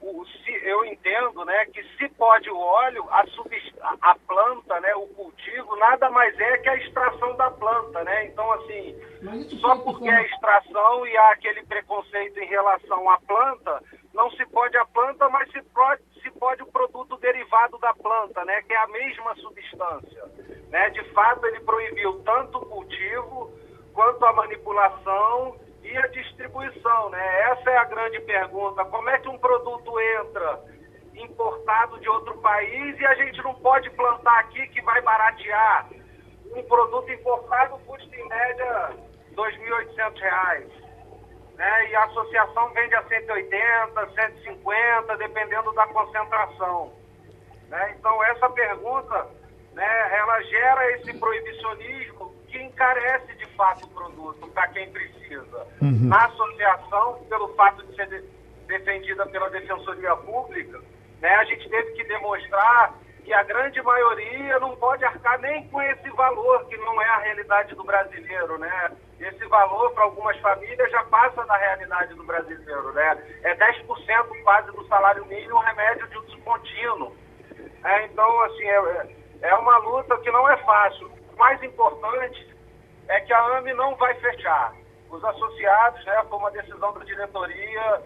o, se, eu entendo, né, que se pode o óleo, a, a, a, planta, né, o cultivo nada mais é que a extração da planta, né? Então assim, só porque é extração e há aquele preconceito em relação à planta, não se pode a planta, mas se pode se pode o produto derivado da planta, né, que é a mesma substância. Né? De fato, ele proibiu tanto o cultivo quanto a manipulação e a distribuição. Né? Essa é a grande pergunta. Como é que um produto entra importado de outro país e a gente não pode plantar aqui que vai baratear? Um produto importado custa em média R$ 2.800 né? E a associação vende a 180, 150, dependendo da concentração. Né? Então essa pergunta, né, ela gera esse proibicionismo que encarece de fato o produto para quem precisa. Uhum. Na associação, pelo fato de ser de, defendida pela Defensoria Pública, né, a gente teve que demonstrar que a grande maioria não pode arcar nem com esse valor, que não é a realidade do brasileiro, né? Esse valor, para algumas famílias, já passa da realidade do brasileiro, né? É 10% quase do salário mínimo remédio de uso contínuo. É, então, assim, é, é uma luta que não é fácil. Mais importante é que a AME não vai fechar. Os associados, né, foi uma decisão da diretoria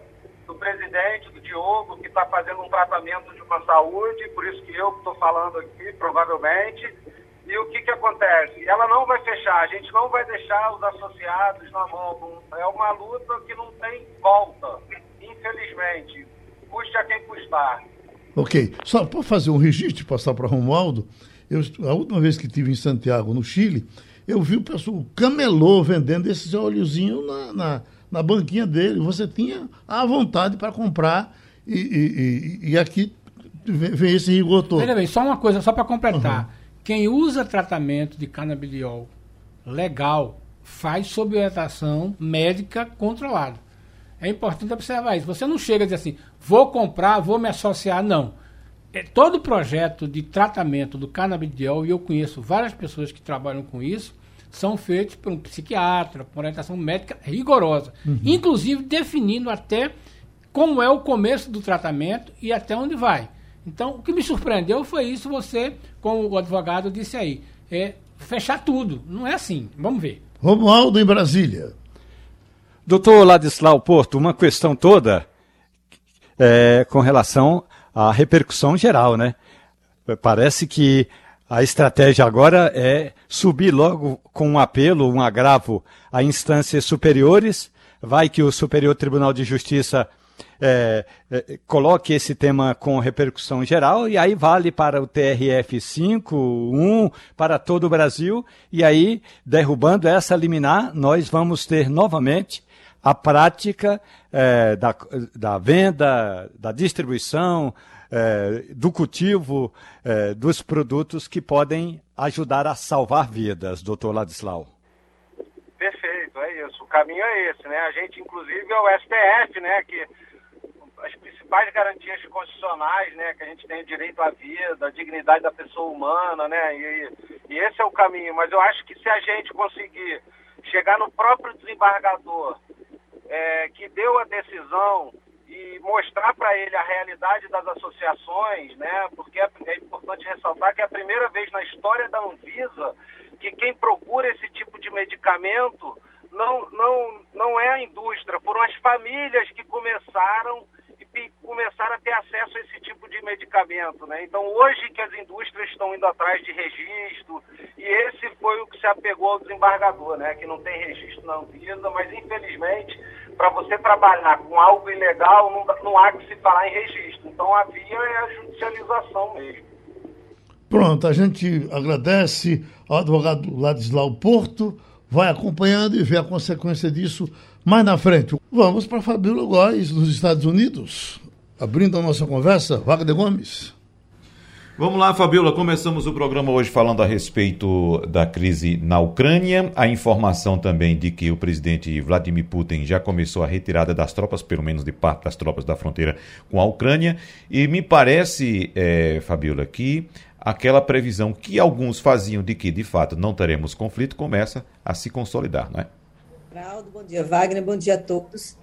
do presidente, do Diogo, que está fazendo um tratamento de uma saúde, por isso que eu estou falando aqui, provavelmente. E o que, que acontece? Ela não vai fechar, a gente não vai deixar os associados na mão. É uma luta que não tem volta, infelizmente. Custe a quem custar. Ok. Só para fazer um registro e passar para Romualdo, eu, a última vez que estive em Santiago, no Chile, eu vi o pessoal, o camelô vendendo esses óleozinhos na, na na banquinha dele. Você tinha a vontade para comprar e, e, e, e, aqui vem esse rigor todo. Veja bem, só uma coisa, só para completar. Uhum. Quem usa tratamento de canabidiol legal faz sob orientação médica controlada. É importante observar isso. Você não chega a dizer assim, vou comprar, vou me associar, não. É, todo projeto de tratamento do canabidiol, e eu conheço várias pessoas que trabalham com isso, são feitos por um psiquiatra, por orientação médica rigorosa, uhum. inclusive definindo até como é o começo do tratamento e até onde vai. Então, o que me surpreendeu foi isso, você, como o advogado disse aí, é fechar tudo. Não é assim. Vamos ver. Romualdo em Brasília. Doutor Ladislau Porto, uma questão toda é, com relação a repercussão geral, né? Parece que a estratégia agora é subir logo com um apelo, um agravo a instâncias superiores. Vai que o Superior Tribunal de Justiça é, é, coloque esse tema com repercussão geral e aí vale para o TRF 5, 1, para todo o Brasil. E aí, derrubando essa liminar, nós vamos ter novamente a prática é, da, da venda, da distribuição, é, do cultivo é, dos produtos que podem ajudar a salvar vidas, doutor Ladislau. Perfeito, é isso. O caminho é esse, né? A gente, inclusive, é o STF, né? Que as principais garantias constitucionais, né? Que a gente tem o direito à vida, a dignidade da pessoa humana, né? E, e esse é o caminho. Mas eu acho que se a gente conseguir chegar no próprio desembargador é, que deu a decisão e mostrar para ele a realidade das associações, né? Porque é, é, importante ressaltar que é a primeira vez na história da Anvisa que quem procura esse tipo de medicamento não, não, não é a indústria, foram as famílias que começaram e começaram a ter acesso a esse tipo de medicamento, né? Então hoje que as indústrias estão indo atrás de registro e esse foi o que se apegou ao desembargador, né? Que não tem registro na Anvisa, mas infelizmente para você trabalhar com algo ilegal, não, não há que se falar em registro. Então a via é a judicialização mesmo. Pronto, a gente agradece ao advogado Ladislau Porto, vai acompanhando e vê a consequência disso mais na frente. Vamos para Fabíola Góes, nos Estados Unidos, abrindo a nossa conversa, Wagner Gomes. Vamos lá, Fabiola. Começamos o programa hoje falando a respeito da crise na Ucrânia. A informação também de que o presidente Vladimir Putin já começou a retirada das tropas, pelo menos de parte das tropas da fronteira com a Ucrânia. E me parece, é, Fabiola, que aquela previsão que alguns faziam de que, de fato, não teremos conflito começa a se consolidar, não é? Bom dia, Wagner. Bom dia a todos.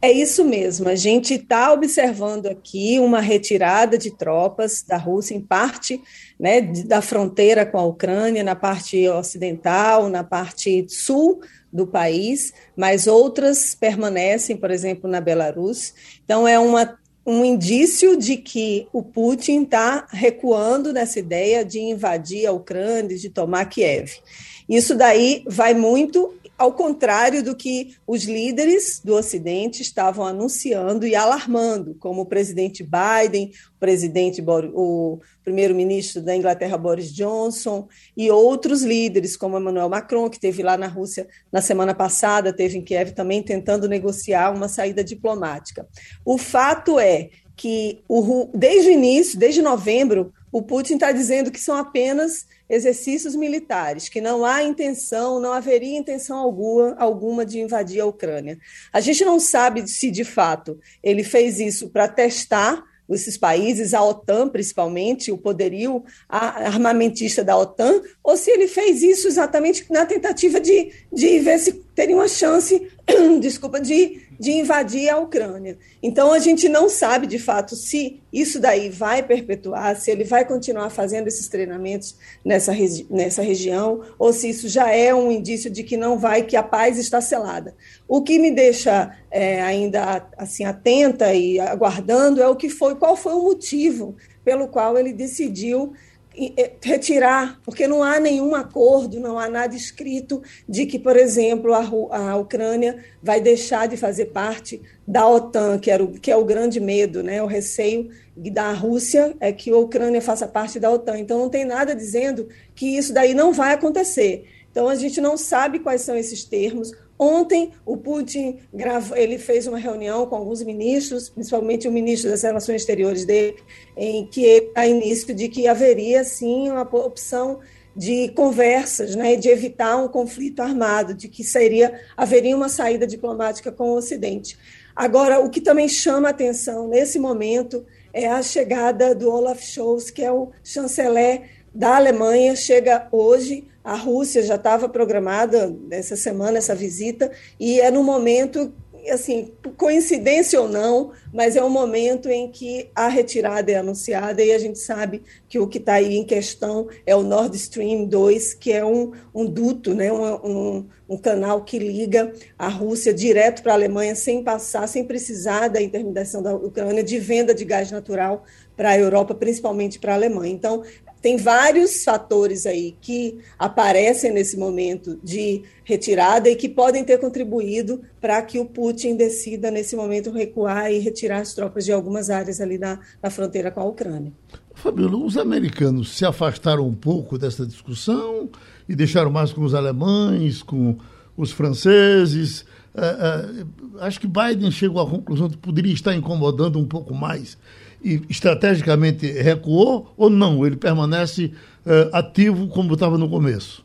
É isso mesmo, a gente está observando aqui uma retirada de tropas da Rússia, em parte né, da fronteira com a Ucrânia, na parte ocidental, na parte sul do país, mas outras permanecem, por exemplo, na Belarus. Então, é uma, um indício de que o Putin está recuando nessa ideia de invadir a Ucrânia, de tomar Kiev. Isso daí vai muito ao contrário do que os líderes do Ocidente estavam anunciando e alarmando, como o presidente Biden, o presidente o primeiro-ministro da Inglaterra Boris Johnson e outros líderes, como Emmanuel Macron, que teve lá na Rússia na semana passada, teve em Kiev também tentando negociar uma saída diplomática. O fato é que o, desde o início, desde novembro, o Putin está dizendo que são apenas exercícios militares, que não há intenção, não haveria intenção alguma, alguma de invadir a Ucrânia. A gente não sabe se, de fato, ele fez isso para testar esses países, a OTAN principalmente, o poderio armamentista da OTAN, ou se ele fez isso exatamente na tentativa de, de ver se teria uma chance, desculpa, de de invadir a Ucrânia. Então a gente não sabe de fato se isso daí vai perpetuar, se ele vai continuar fazendo esses treinamentos nessa, regi nessa região, ou se isso já é um indício de que não vai, que a paz está selada. O que me deixa é, ainda assim atenta e aguardando é o que foi, qual foi o motivo pelo qual ele decidiu retirar, porque não há nenhum acordo, não há nada escrito de que, por exemplo, a, a Ucrânia vai deixar de fazer parte da OTAN, que, era o, que é o grande medo, né? o receio da Rússia é que a Ucrânia faça parte da OTAN. Então, não tem nada dizendo que isso daí não vai acontecer. Então, a gente não sabe quais são esses termos. Ontem, o Putin gravou, ele fez uma reunião com alguns ministros, principalmente o ministro das Relações Exteriores dele, em que dá início de que haveria, sim, uma opção de conversas, né, de evitar um conflito armado, de que seria haveria uma saída diplomática com o Ocidente. Agora, o que também chama atenção nesse momento é a chegada do Olaf Scholz, que é o chanceler da Alemanha, chega hoje a Rússia já estava programada essa semana essa visita e é no momento assim, coincidência ou não, mas é um momento em que a retirada é anunciada e a gente sabe que o que está aí em questão é o Nord Stream 2, que é um, um duto, né, um, um, um canal que liga a Rússia direto para a Alemanha sem passar, sem precisar da intermediação da Ucrânia de venda de gás natural para a Europa, principalmente para a Alemanha. Então, tem vários fatores aí que aparecem nesse momento de retirada e que podem ter contribuído para que o Putin decida, nesse momento, recuar e retirar as tropas de algumas áreas ali na, na fronteira com a Ucrânia. Fabiola, os americanos se afastaram um pouco dessa discussão e deixaram mais com os alemães, com os franceses. Uh, uh, acho que Biden chegou à conclusão de que poderia estar incomodando um pouco mais e estrategicamente recuou ou não? Ele permanece uh, ativo como estava no começo?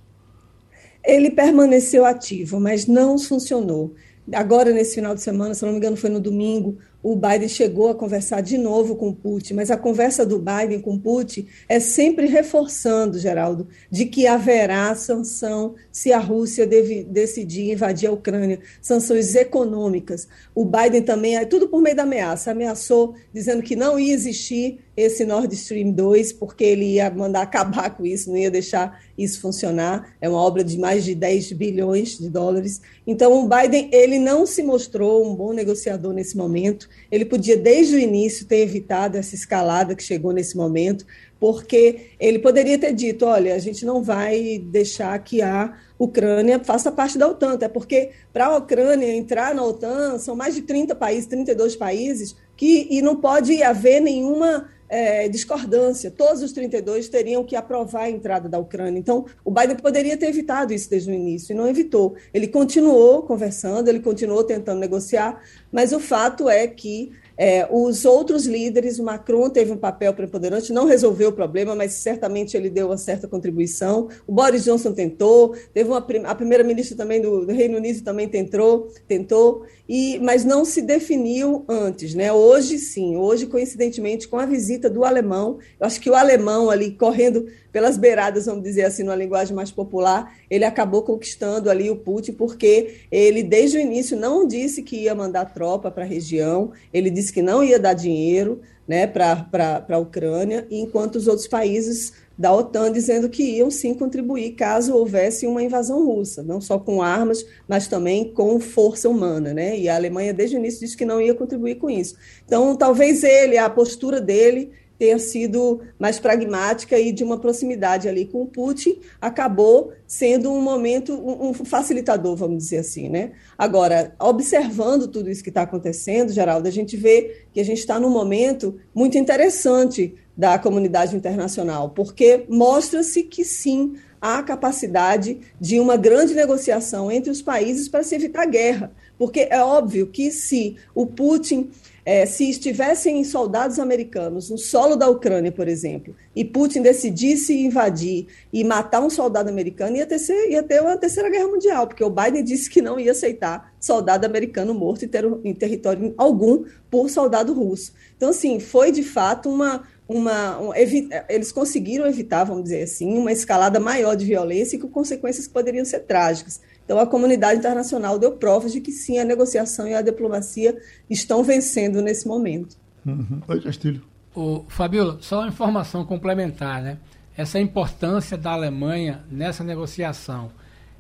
Ele permaneceu ativo, mas não funcionou. Agora, nesse final de semana, se não me engano, foi no domingo, o Biden chegou a conversar de novo com Putin, mas a conversa do Biden com Putin é sempre reforçando, Geraldo, de que haverá sanção se a Rússia deve, decidir invadir a Ucrânia, sanções econômicas. O Biden também, é tudo por meio da ameaça, ameaçou dizendo que não ia existir esse Nord Stream 2, porque ele ia mandar acabar com isso, não ia deixar isso funcionar. É uma obra de mais de 10 bilhões de dólares. Então, o Biden ele não se mostrou um bom negociador nesse momento. Ele podia, desde o início, ter evitado essa escalada que chegou nesse momento, porque ele poderia ter dito: olha, a gente não vai deixar que a Ucrânia faça parte da OTAN, até porque para a Ucrânia entrar na OTAN são mais de 30 países, 32 países, que, e não pode haver nenhuma é, discordância. Todos os 32 teriam que aprovar a entrada da Ucrânia. Então, o Biden poderia ter evitado isso desde o início e não evitou. Ele continuou conversando, ele continuou tentando negociar, mas o fato é que é, os outros líderes, o Macron teve um papel preponderante, não resolveu o problema, mas certamente ele deu uma certa contribuição. O Boris Johnson tentou, teve uma, a primeira-ministra também do, do, Reino Unido também tentou, tentou, e, mas não se definiu antes. Né? Hoje, sim, hoje, coincidentemente, com a visita do alemão, eu acho que o alemão ali correndo pelas beiradas, vamos dizer assim, numa linguagem mais popular, ele acabou conquistando ali o Putin, porque ele, desde o início, não disse que ia mandar tropa para a região, ele disse que não ia dar dinheiro né, para a Ucrânia, enquanto os outros países da OTAN dizendo que iam sim contribuir caso houvesse uma invasão russa, não só com armas, mas também com força humana, né? E a Alemanha desde o início disse que não ia contribuir com isso. Então, talvez ele, a postura dele tenha sido mais pragmática e de uma proximidade ali com o Putin, acabou sendo um momento, um facilitador, vamos dizer assim, né? Agora, observando tudo isso que está acontecendo, Geraldo, a gente vê que a gente está num momento muito interessante da comunidade internacional, porque mostra-se que sim, há capacidade de uma grande negociação entre os países para se evitar guerra. Porque é óbvio que se o Putin é, se estivessem soldados americanos no solo da Ucrânia, por exemplo, e Putin decidisse invadir e matar um soldado americano, ia ter, ia ter uma terceira guerra mundial, porque o Biden disse que não ia aceitar soldado americano morto em, ter, em território algum por soldado russo. Então, assim, foi de fato uma, uma, um, eles conseguiram evitar, vamos dizer assim, uma escalada maior de violência e com consequências que poderiam ser trágicas. Então, a comunidade internacional deu provas de que sim, a negociação e a diplomacia estão vencendo nesse momento. Uhum. Oi, Castilho. O, Fabiola, só uma informação complementar, né? Essa importância da Alemanha nessa negociação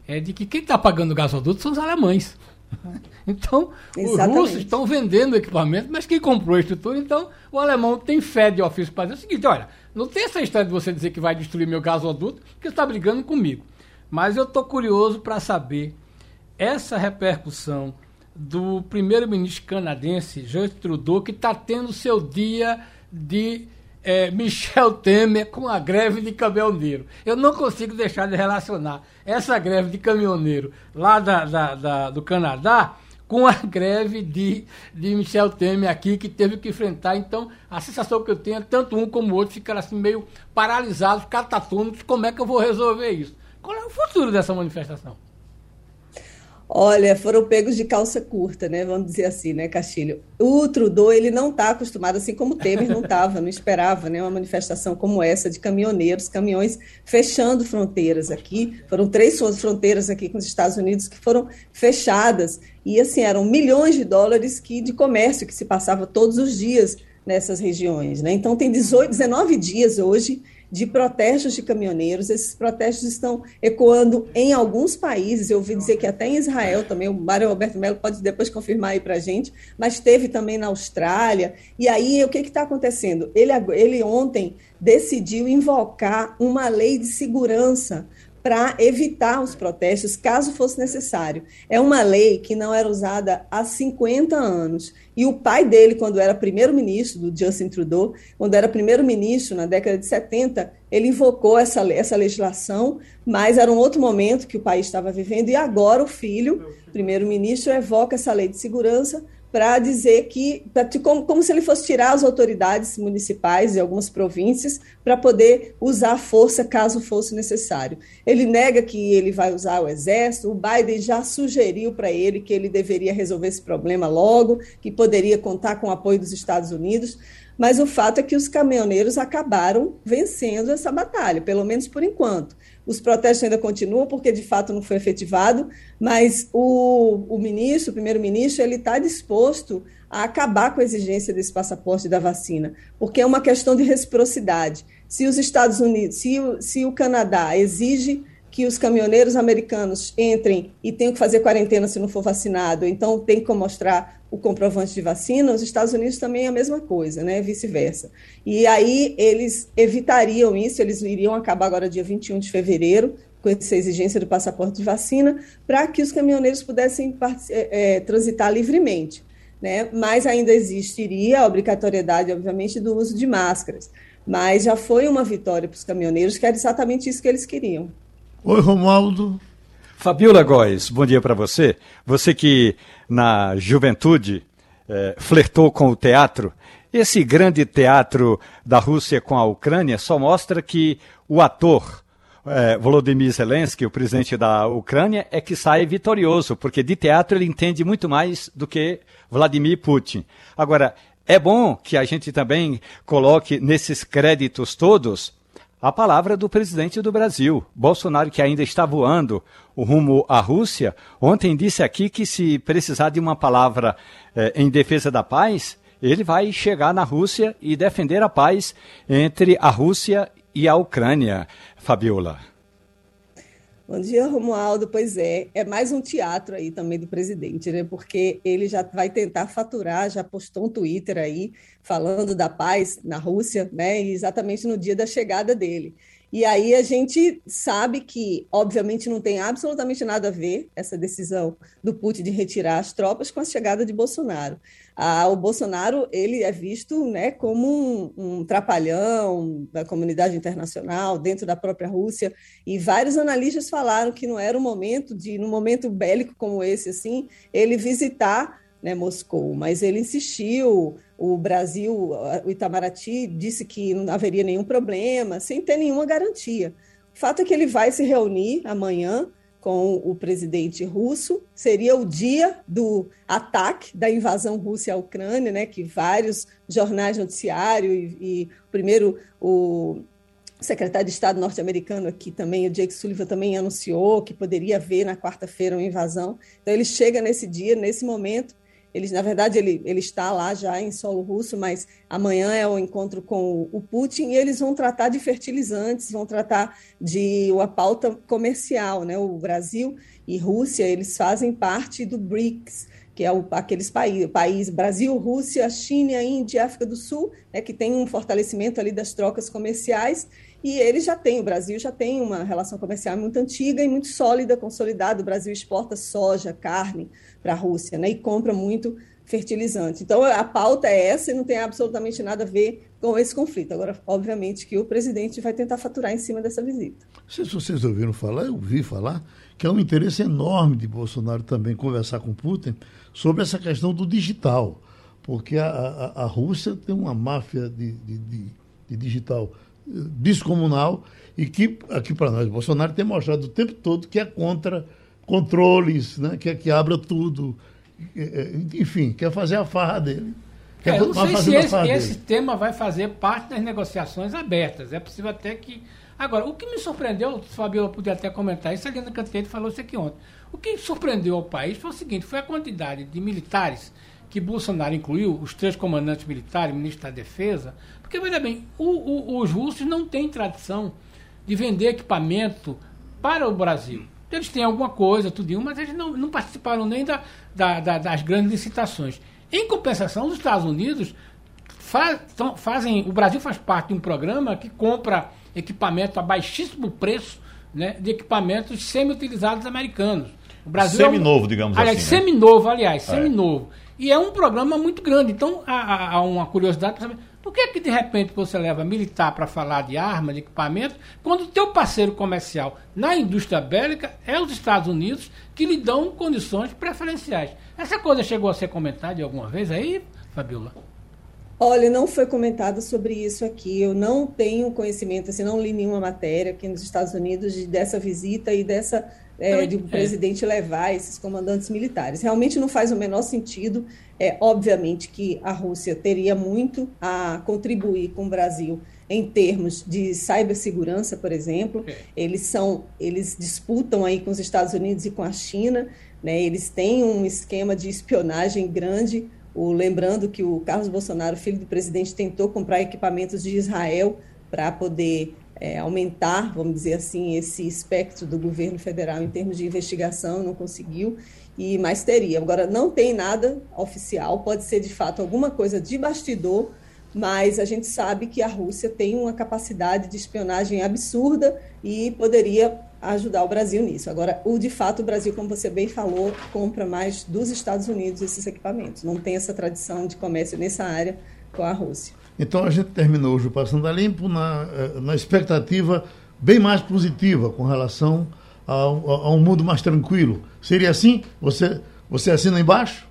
é de que quem está pagando o gasoduto são os alemães. Então, Exatamente. os russos estão vendendo equipamento, mas quem comprou a estrutura, então o alemão tem fé de ofício para dizer o seguinte: olha, não tem essa história de você dizer que vai destruir meu gasoduto, porque está brigando comigo. Mas eu estou curioso para saber essa repercussão do primeiro-ministro canadense, Justin Trudeau, que está tendo seu dia de é, Michel Temer com a greve de caminhoneiro. Eu não consigo deixar de relacionar essa greve de caminhoneiro lá da, da, da, do Canadá com a greve de, de Michel Temer aqui, que teve que enfrentar. Então, a sensação que eu tenho é tanto um como o outro ficaram assim meio paralisados, catatônicos, como é que eu vou resolver isso? Qual é o futuro dessa manifestação? Olha, foram pegos de calça curta, né? Vamos dizer assim, né, Castilho? O Trudeau, ele não está acostumado, assim como o Temer não estava, não esperava, né? Uma manifestação como essa de caminhoneiros, caminhões fechando fronteiras aqui. Foram três fronteiras aqui com os Estados Unidos que foram fechadas. E, assim, eram milhões de dólares que, de comércio que se passava todos os dias nessas regiões, né? Então, tem 18, 19 dias hoje de protestos de caminhoneiros. Esses protestos estão ecoando em alguns países. Eu ouvi dizer que até em Israel também, o Mário Roberto Melo pode depois confirmar aí para a gente, mas teve também na Austrália. E aí, o que está acontecendo? Ele, ele ontem decidiu invocar uma lei de segurança para evitar os protestos, caso fosse necessário. É uma lei que não era usada há 50 anos. E o pai dele, quando era primeiro-ministro, do Justin Trudeau, quando era primeiro-ministro na década de 70, ele invocou essa, essa legislação, mas era um outro momento que o país estava vivendo, e agora o filho, primeiro-ministro, evoca essa lei de segurança para dizer que, pra, como, como, se ele fosse tirar as autoridades municipais de algumas províncias para poder usar força caso fosse necessário. Ele nega que ele vai usar o exército, o Biden já sugeriu para ele que ele deveria resolver esse problema logo, que poderia contar com o apoio dos Estados Unidos, mas o fato é que os caminhoneiros acabaram vencendo essa batalha, pelo menos por enquanto. Os protestos ainda continuam, porque de fato não foi efetivado, mas o, o ministro, o primeiro-ministro, ele está disposto a acabar com a exigência desse passaporte da vacina, porque é uma questão de reciprocidade. Se os Estados Unidos, se o, se o Canadá exige que os caminhoneiros americanos entrem e tenham que fazer quarentena se não for vacinado, então tem que mostrar o comprovante de vacina, os Estados Unidos também é a mesma coisa, né? Vice-versa. E aí eles evitariam isso, eles iriam acabar agora dia 21 de fevereiro, com essa exigência do passaporte de vacina, para que os caminhoneiros pudessem é, transitar livremente. Né? Mas ainda existiria a obrigatoriedade, obviamente, do uso de máscaras. Mas já foi uma vitória para os caminhoneiros, que era exatamente isso que eles queriam. Oi, Romualdo. Fabiola Góes, bom dia para você. Você que na juventude é, flertou com o teatro. Esse grande teatro da Rússia com a Ucrânia só mostra que o ator é, Volodymyr Zelensky, o presidente da Ucrânia, é que sai vitorioso, porque de teatro ele entende muito mais do que Vladimir Putin. Agora, é bom que a gente também coloque nesses créditos todos a palavra do presidente do Brasil. Bolsonaro, que ainda está voando rumo à Rússia, ontem disse aqui que se precisar de uma palavra eh, em defesa da paz, ele vai chegar na Rússia e defender a paz entre a Rússia e a Ucrânia. Fabiola. Bom dia, Romualdo. Pois é, é mais um teatro aí também do presidente, né? Porque ele já vai tentar faturar, já postou um Twitter aí falando da paz na Rússia, né? Exatamente no dia da chegada dele. E aí a gente sabe que, obviamente, não tem absolutamente nada a ver essa decisão do Putin de retirar as tropas com a chegada de Bolsonaro. Ah, o Bolsonaro ele é visto né, como um, um trapalhão da comunidade internacional dentro da própria Rússia e vários analistas falaram que não era o momento de, num momento bélico como esse, assim, ele visitar né, Moscou, mas ele insistiu. O Brasil, o Itamaraty, disse que não haveria nenhum problema, sem ter nenhuma garantia. O fato é que ele vai se reunir amanhã com o presidente russo. Seria o dia do ataque da invasão russa à Ucrânia, né, que vários jornais noticiários e, e primeiro o secretário de Estado norte-americano aqui também, o Jake Sullivan, também anunciou que poderia haver na quarta-feira uma invasão. Então ele chega nesse dia, nesse momento, ele, na verdade, ele, ele está lá já em solo russo, mas amanhã é o encontro com o Putin e eles vão tratar de fertilizantes, vão tratar de uma pauta comercial, né? O Brasil e Rússia, eles fazem parte do BRICS, que é o, aqueles países, país Brasil, Rússia, China, Índia e África do Sul, né, que tem um fortalecimento ali das trocas comerciais, e eles já têm, o Brasil já tem uma relação comercial muito antiga e muito sólida, consolidada. O Brasil exporta soja, carne para a Rússia, né, e compra muito fertilizante. Então, a pauta é essa e não tem absolutamente nada a ver com esse conflito. Agora, obviamente, que o presidente vai tentar faturar em cima dessa visita. Se vocês ouviram falar, eu ouvi falar, que é um interesse enorme de Bolsonaro também conversar com Putin sobre essa questão do digital, porque a, a, a Rússia tem uma máfia de, de, de, de digital descomunal e que aqui para nós, Bolsonaro tem mostrado o tempo todo que é contra controles, né? quer que abra tudo. É, é, enfim, quer fazer a farra dele. É, eu não sei se esse, esse tema vai fazer parte das negociações abertas. É possível até que. Agora, o que me surpreendeu, o Fabiola podia até comentar isso, a Helena Canteiro falou isso aqui ontem. O que surpreendeu ao país foi o seguinte: foi a quantidade de militares que Bolsonaro incluiu, os três comandantes militares, ministro da Defesa, porque, veja bem, o, o, os russos não têm tradição de vender equipamento para o Brasil. Eles têm alguma coisa, tudinho, mas eles não, não participaram nem da, da, da, das grandes licitações. Em compensação, os Estados Unidos faz, tão, fazem. O Brasil faz parte de um programa que compra equipamento a baixíssimo preço né, de equipamentos semi-utilizados americanos. O Brasil seminovo, é um, digamos aliás, assim. Né? Seminovo, aliás, é. seminovo. E é um programa muito grande. Então, há, há uma curiosidade para saber por que, que de repente você leva militar para falar de arma, de equipamento, quando o teu parceiro comercial na indústria bélica é os Estados Unidos que lhe dão condições preferenciais? Essa coisa chegou a ser comentada alguma vez aí, Fabiola? Olha, não foi comentado sobre isso aqui. Eu não tenho conhecimento, assim, não li nenhuma matéria aqui nos Estados Unidos de, dessa visita e dessa é, de o é. presidente levar esses comandantes militares. Realmente não faz o menor sentido. É, obviamente que a Rússia teria muito a contribuir com o Brasil em termos de cibersegurança, por exemplo. É. Eles são, eles disputam aí com os Estados Unidos e com a China, né? Eles têm um esquema de espionagem grande. O, lembrando que o Carlos Bolsonaro, filho do presidente, tentou comprar equipamentos de Israel para poder é, aumentar, vamos dizer assim, esse espectro do governo federal em termos de investigação, não conseguiu, e mais teria. Agora, não tem nada oficial, pode ser de fato alguma coisa de bastidor, mas a gente sabe que a Rússia tem uma capacidade de espionagem absurda e poderia ajudar o Brasil nisso. Agora, o de fato, o Brasil, como você bem falou, compra mais dos Estados Unidos esses equipamentos. Não tem essa tradição de comércio nessa área com a Rússia. Então a gente terminou hoje o Passando a Limpo na, eh, na expectativa bem mais positiva com relação ao, a um mundo mais tranquilo. Seria assim? Você, você assina embaixo?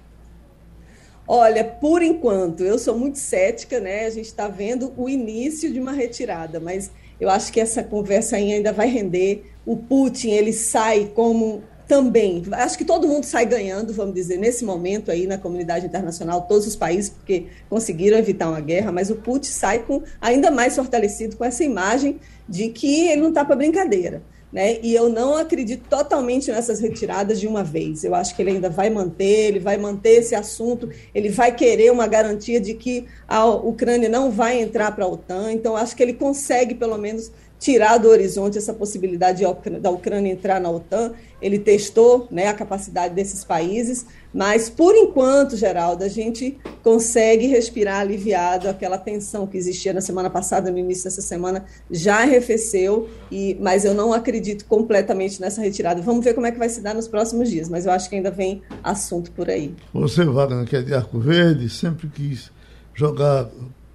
Olha, por enquanto, eu sou muito cética, né? A gente está vendo o início de uma retirada, mas eu acho que essa conversa ainda vai render. O Putin, ele sai como também, acho que todo mundo sai ganhando, vamos dizer, nesse momento aí na comunidade internacional, todos os países, porque conseguiram evitar uma guerra, mas o Putin sai com ainda mais fortalecido com essa imagem de que ele não está para brincadeira. Né? E eu não acredito totalmente nessas retiradas de uma vez. Eu acho que ele ainda vai manter, ele vai manter esse assunto, ele vai querer uma garantia de que a Ucrânia não vai entrar para a OTAN. Então, acho que ele consegue, pelo menos, tirar do horizonte essa possibilidade da Ucrânia entrar na OTAN. Ele testou né, a capacidade desses países, mas, por enquanto, Geraldo, a gente consegue respirar aliviado. Aquela tensão que existia na semana passada, no início dessa semana, já arrefeceu, e, mas eu não acredito completamente nessa retirada. Vamos ver como é que vai se dar nos próximos dias, mas eu acho que ainda vem assunto por aí. Você, Wagner, que é de Arco Verde, sempre quis jogar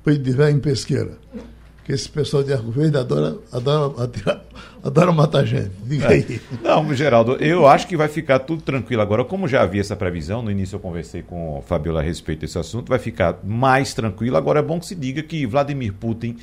peito de em pesqueira que esse pessoal de Arco Verde adora, adora, atirar, adora matar gente. Diga aí. É. Não, Geraldo, eu acho que vai ficar tudo tranquilo agora. Como já havia essa previsão, no início eu conversei com o Fabiola a respeito desse assunto, vai ficar mais tranquilo. Agora é bom que se diga que Vladimir Putin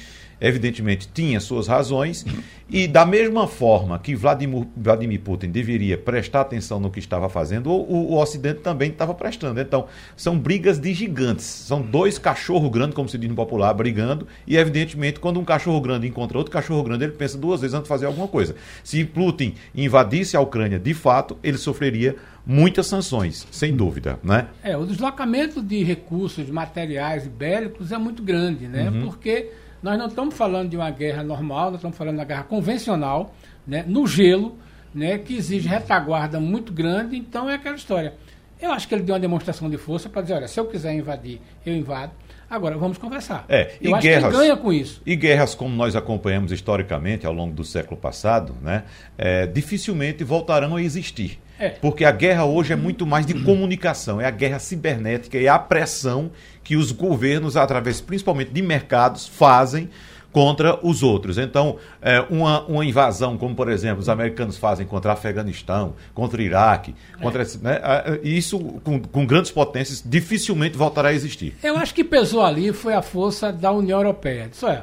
evidentemente tinha suas razões, e da mesma forma que Vladimir, Vladimir Putin deveria prestar atenção no que estava fazendo, o, o Ocidente também estava prestando. Então, são brigas de gigantes, são dois cachorros grandes, como se diz no popular, brigando, e evidentemente, quando um cachorro grande encontra outro cachorro grande, ele pensa duas vezes antes de fazer alguma coisa. Se Putin invadisse a Ucrânia de fato, ele sofreria muitas sanções, sem dúvida, né? É, o deslocamento de recursos materiais e bélicos é muito grande, né? Uhum. Porque nós não estamos falando de uma guerra normal, nós estamos falando de uma guerra convencional, né, no gelo, né, que exige retaguarda muito grande. Então é aquela história. Eu acho que ele deu uma demonstração de força para dizer: olha, se eu quiser invadir, eu invado. Agora, vamos conversar. É, eu e acho guerras, que ele ganha com isso. E guerras como nós acompanhamos historicamente ao longo do século passado, né, é, dificilmente voltarão a existir. É. Porque a guerra hoje é muito mais de comunicação, é a guerra cibernética, é a pressão que os governos, através principalmente de mercados, fazem contra os outros. Então, é, uma, uma invasão, como por exemplo os americanos fazem contra Afeganistão, contra o Iraque, contra é. né, isso com, com, grandes potências dificilmente voltará a existir. Eu acho que pesou ali foi a força da União Europeia. Isso é.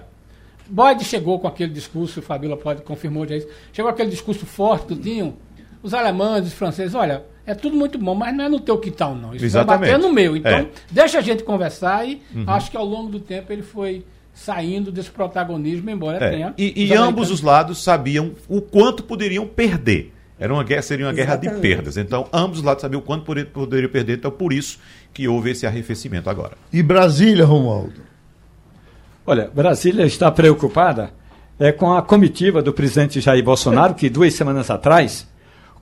Boyd chegou com aquele discurso, o Fabíola pode confirmou já isso, chegou aquele discurso forte, tudinho, os alemães, os franceses, olha, é tudo muito bom, mas não é no teu quintal, não. Isso Exatamente. vai bater no meu. Então, É. deixa a gente conversar e acho que ao longo do tempo ele foi saindo desse protagonismo, embora É, tenha. E, e os ambos os lados sabiam o quanto poderiam perder. Era uma guerra, seria uma guerra de Exatamente. perdas. Então, ambos os lados sabiam o quanto poder- poderiam perder. Então, por isso que houve esse arrefecimento agora. E Brasília, Romualdo? Olha, Brasília está preocupada é, com a comitiva do presidente Jair Bolsonaro, que duas semanas atrás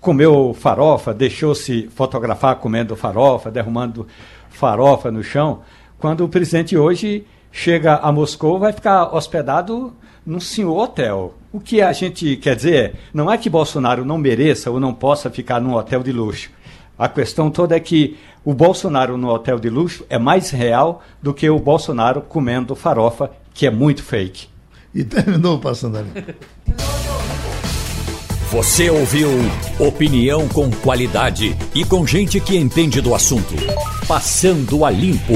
comeu farofa, deixou-se fotografar comendo farofa, derrumando farofa no chão, quando o presidente hoje chega a Moscou vai ficar hospedado num senhor hotel. O que a gente quer dizer é, não é que Bolsonaro não mereça ou não possa ficar num hotel de luxo. A questão toda é que o Bolsonaro no hotel de luxo é mais real do que o Bolsonaro comendo farofa, que é muito fake. E terminou passando ali. Você ouviu opinião com qualidade e com gente que entende do assunto. Passando a limpo.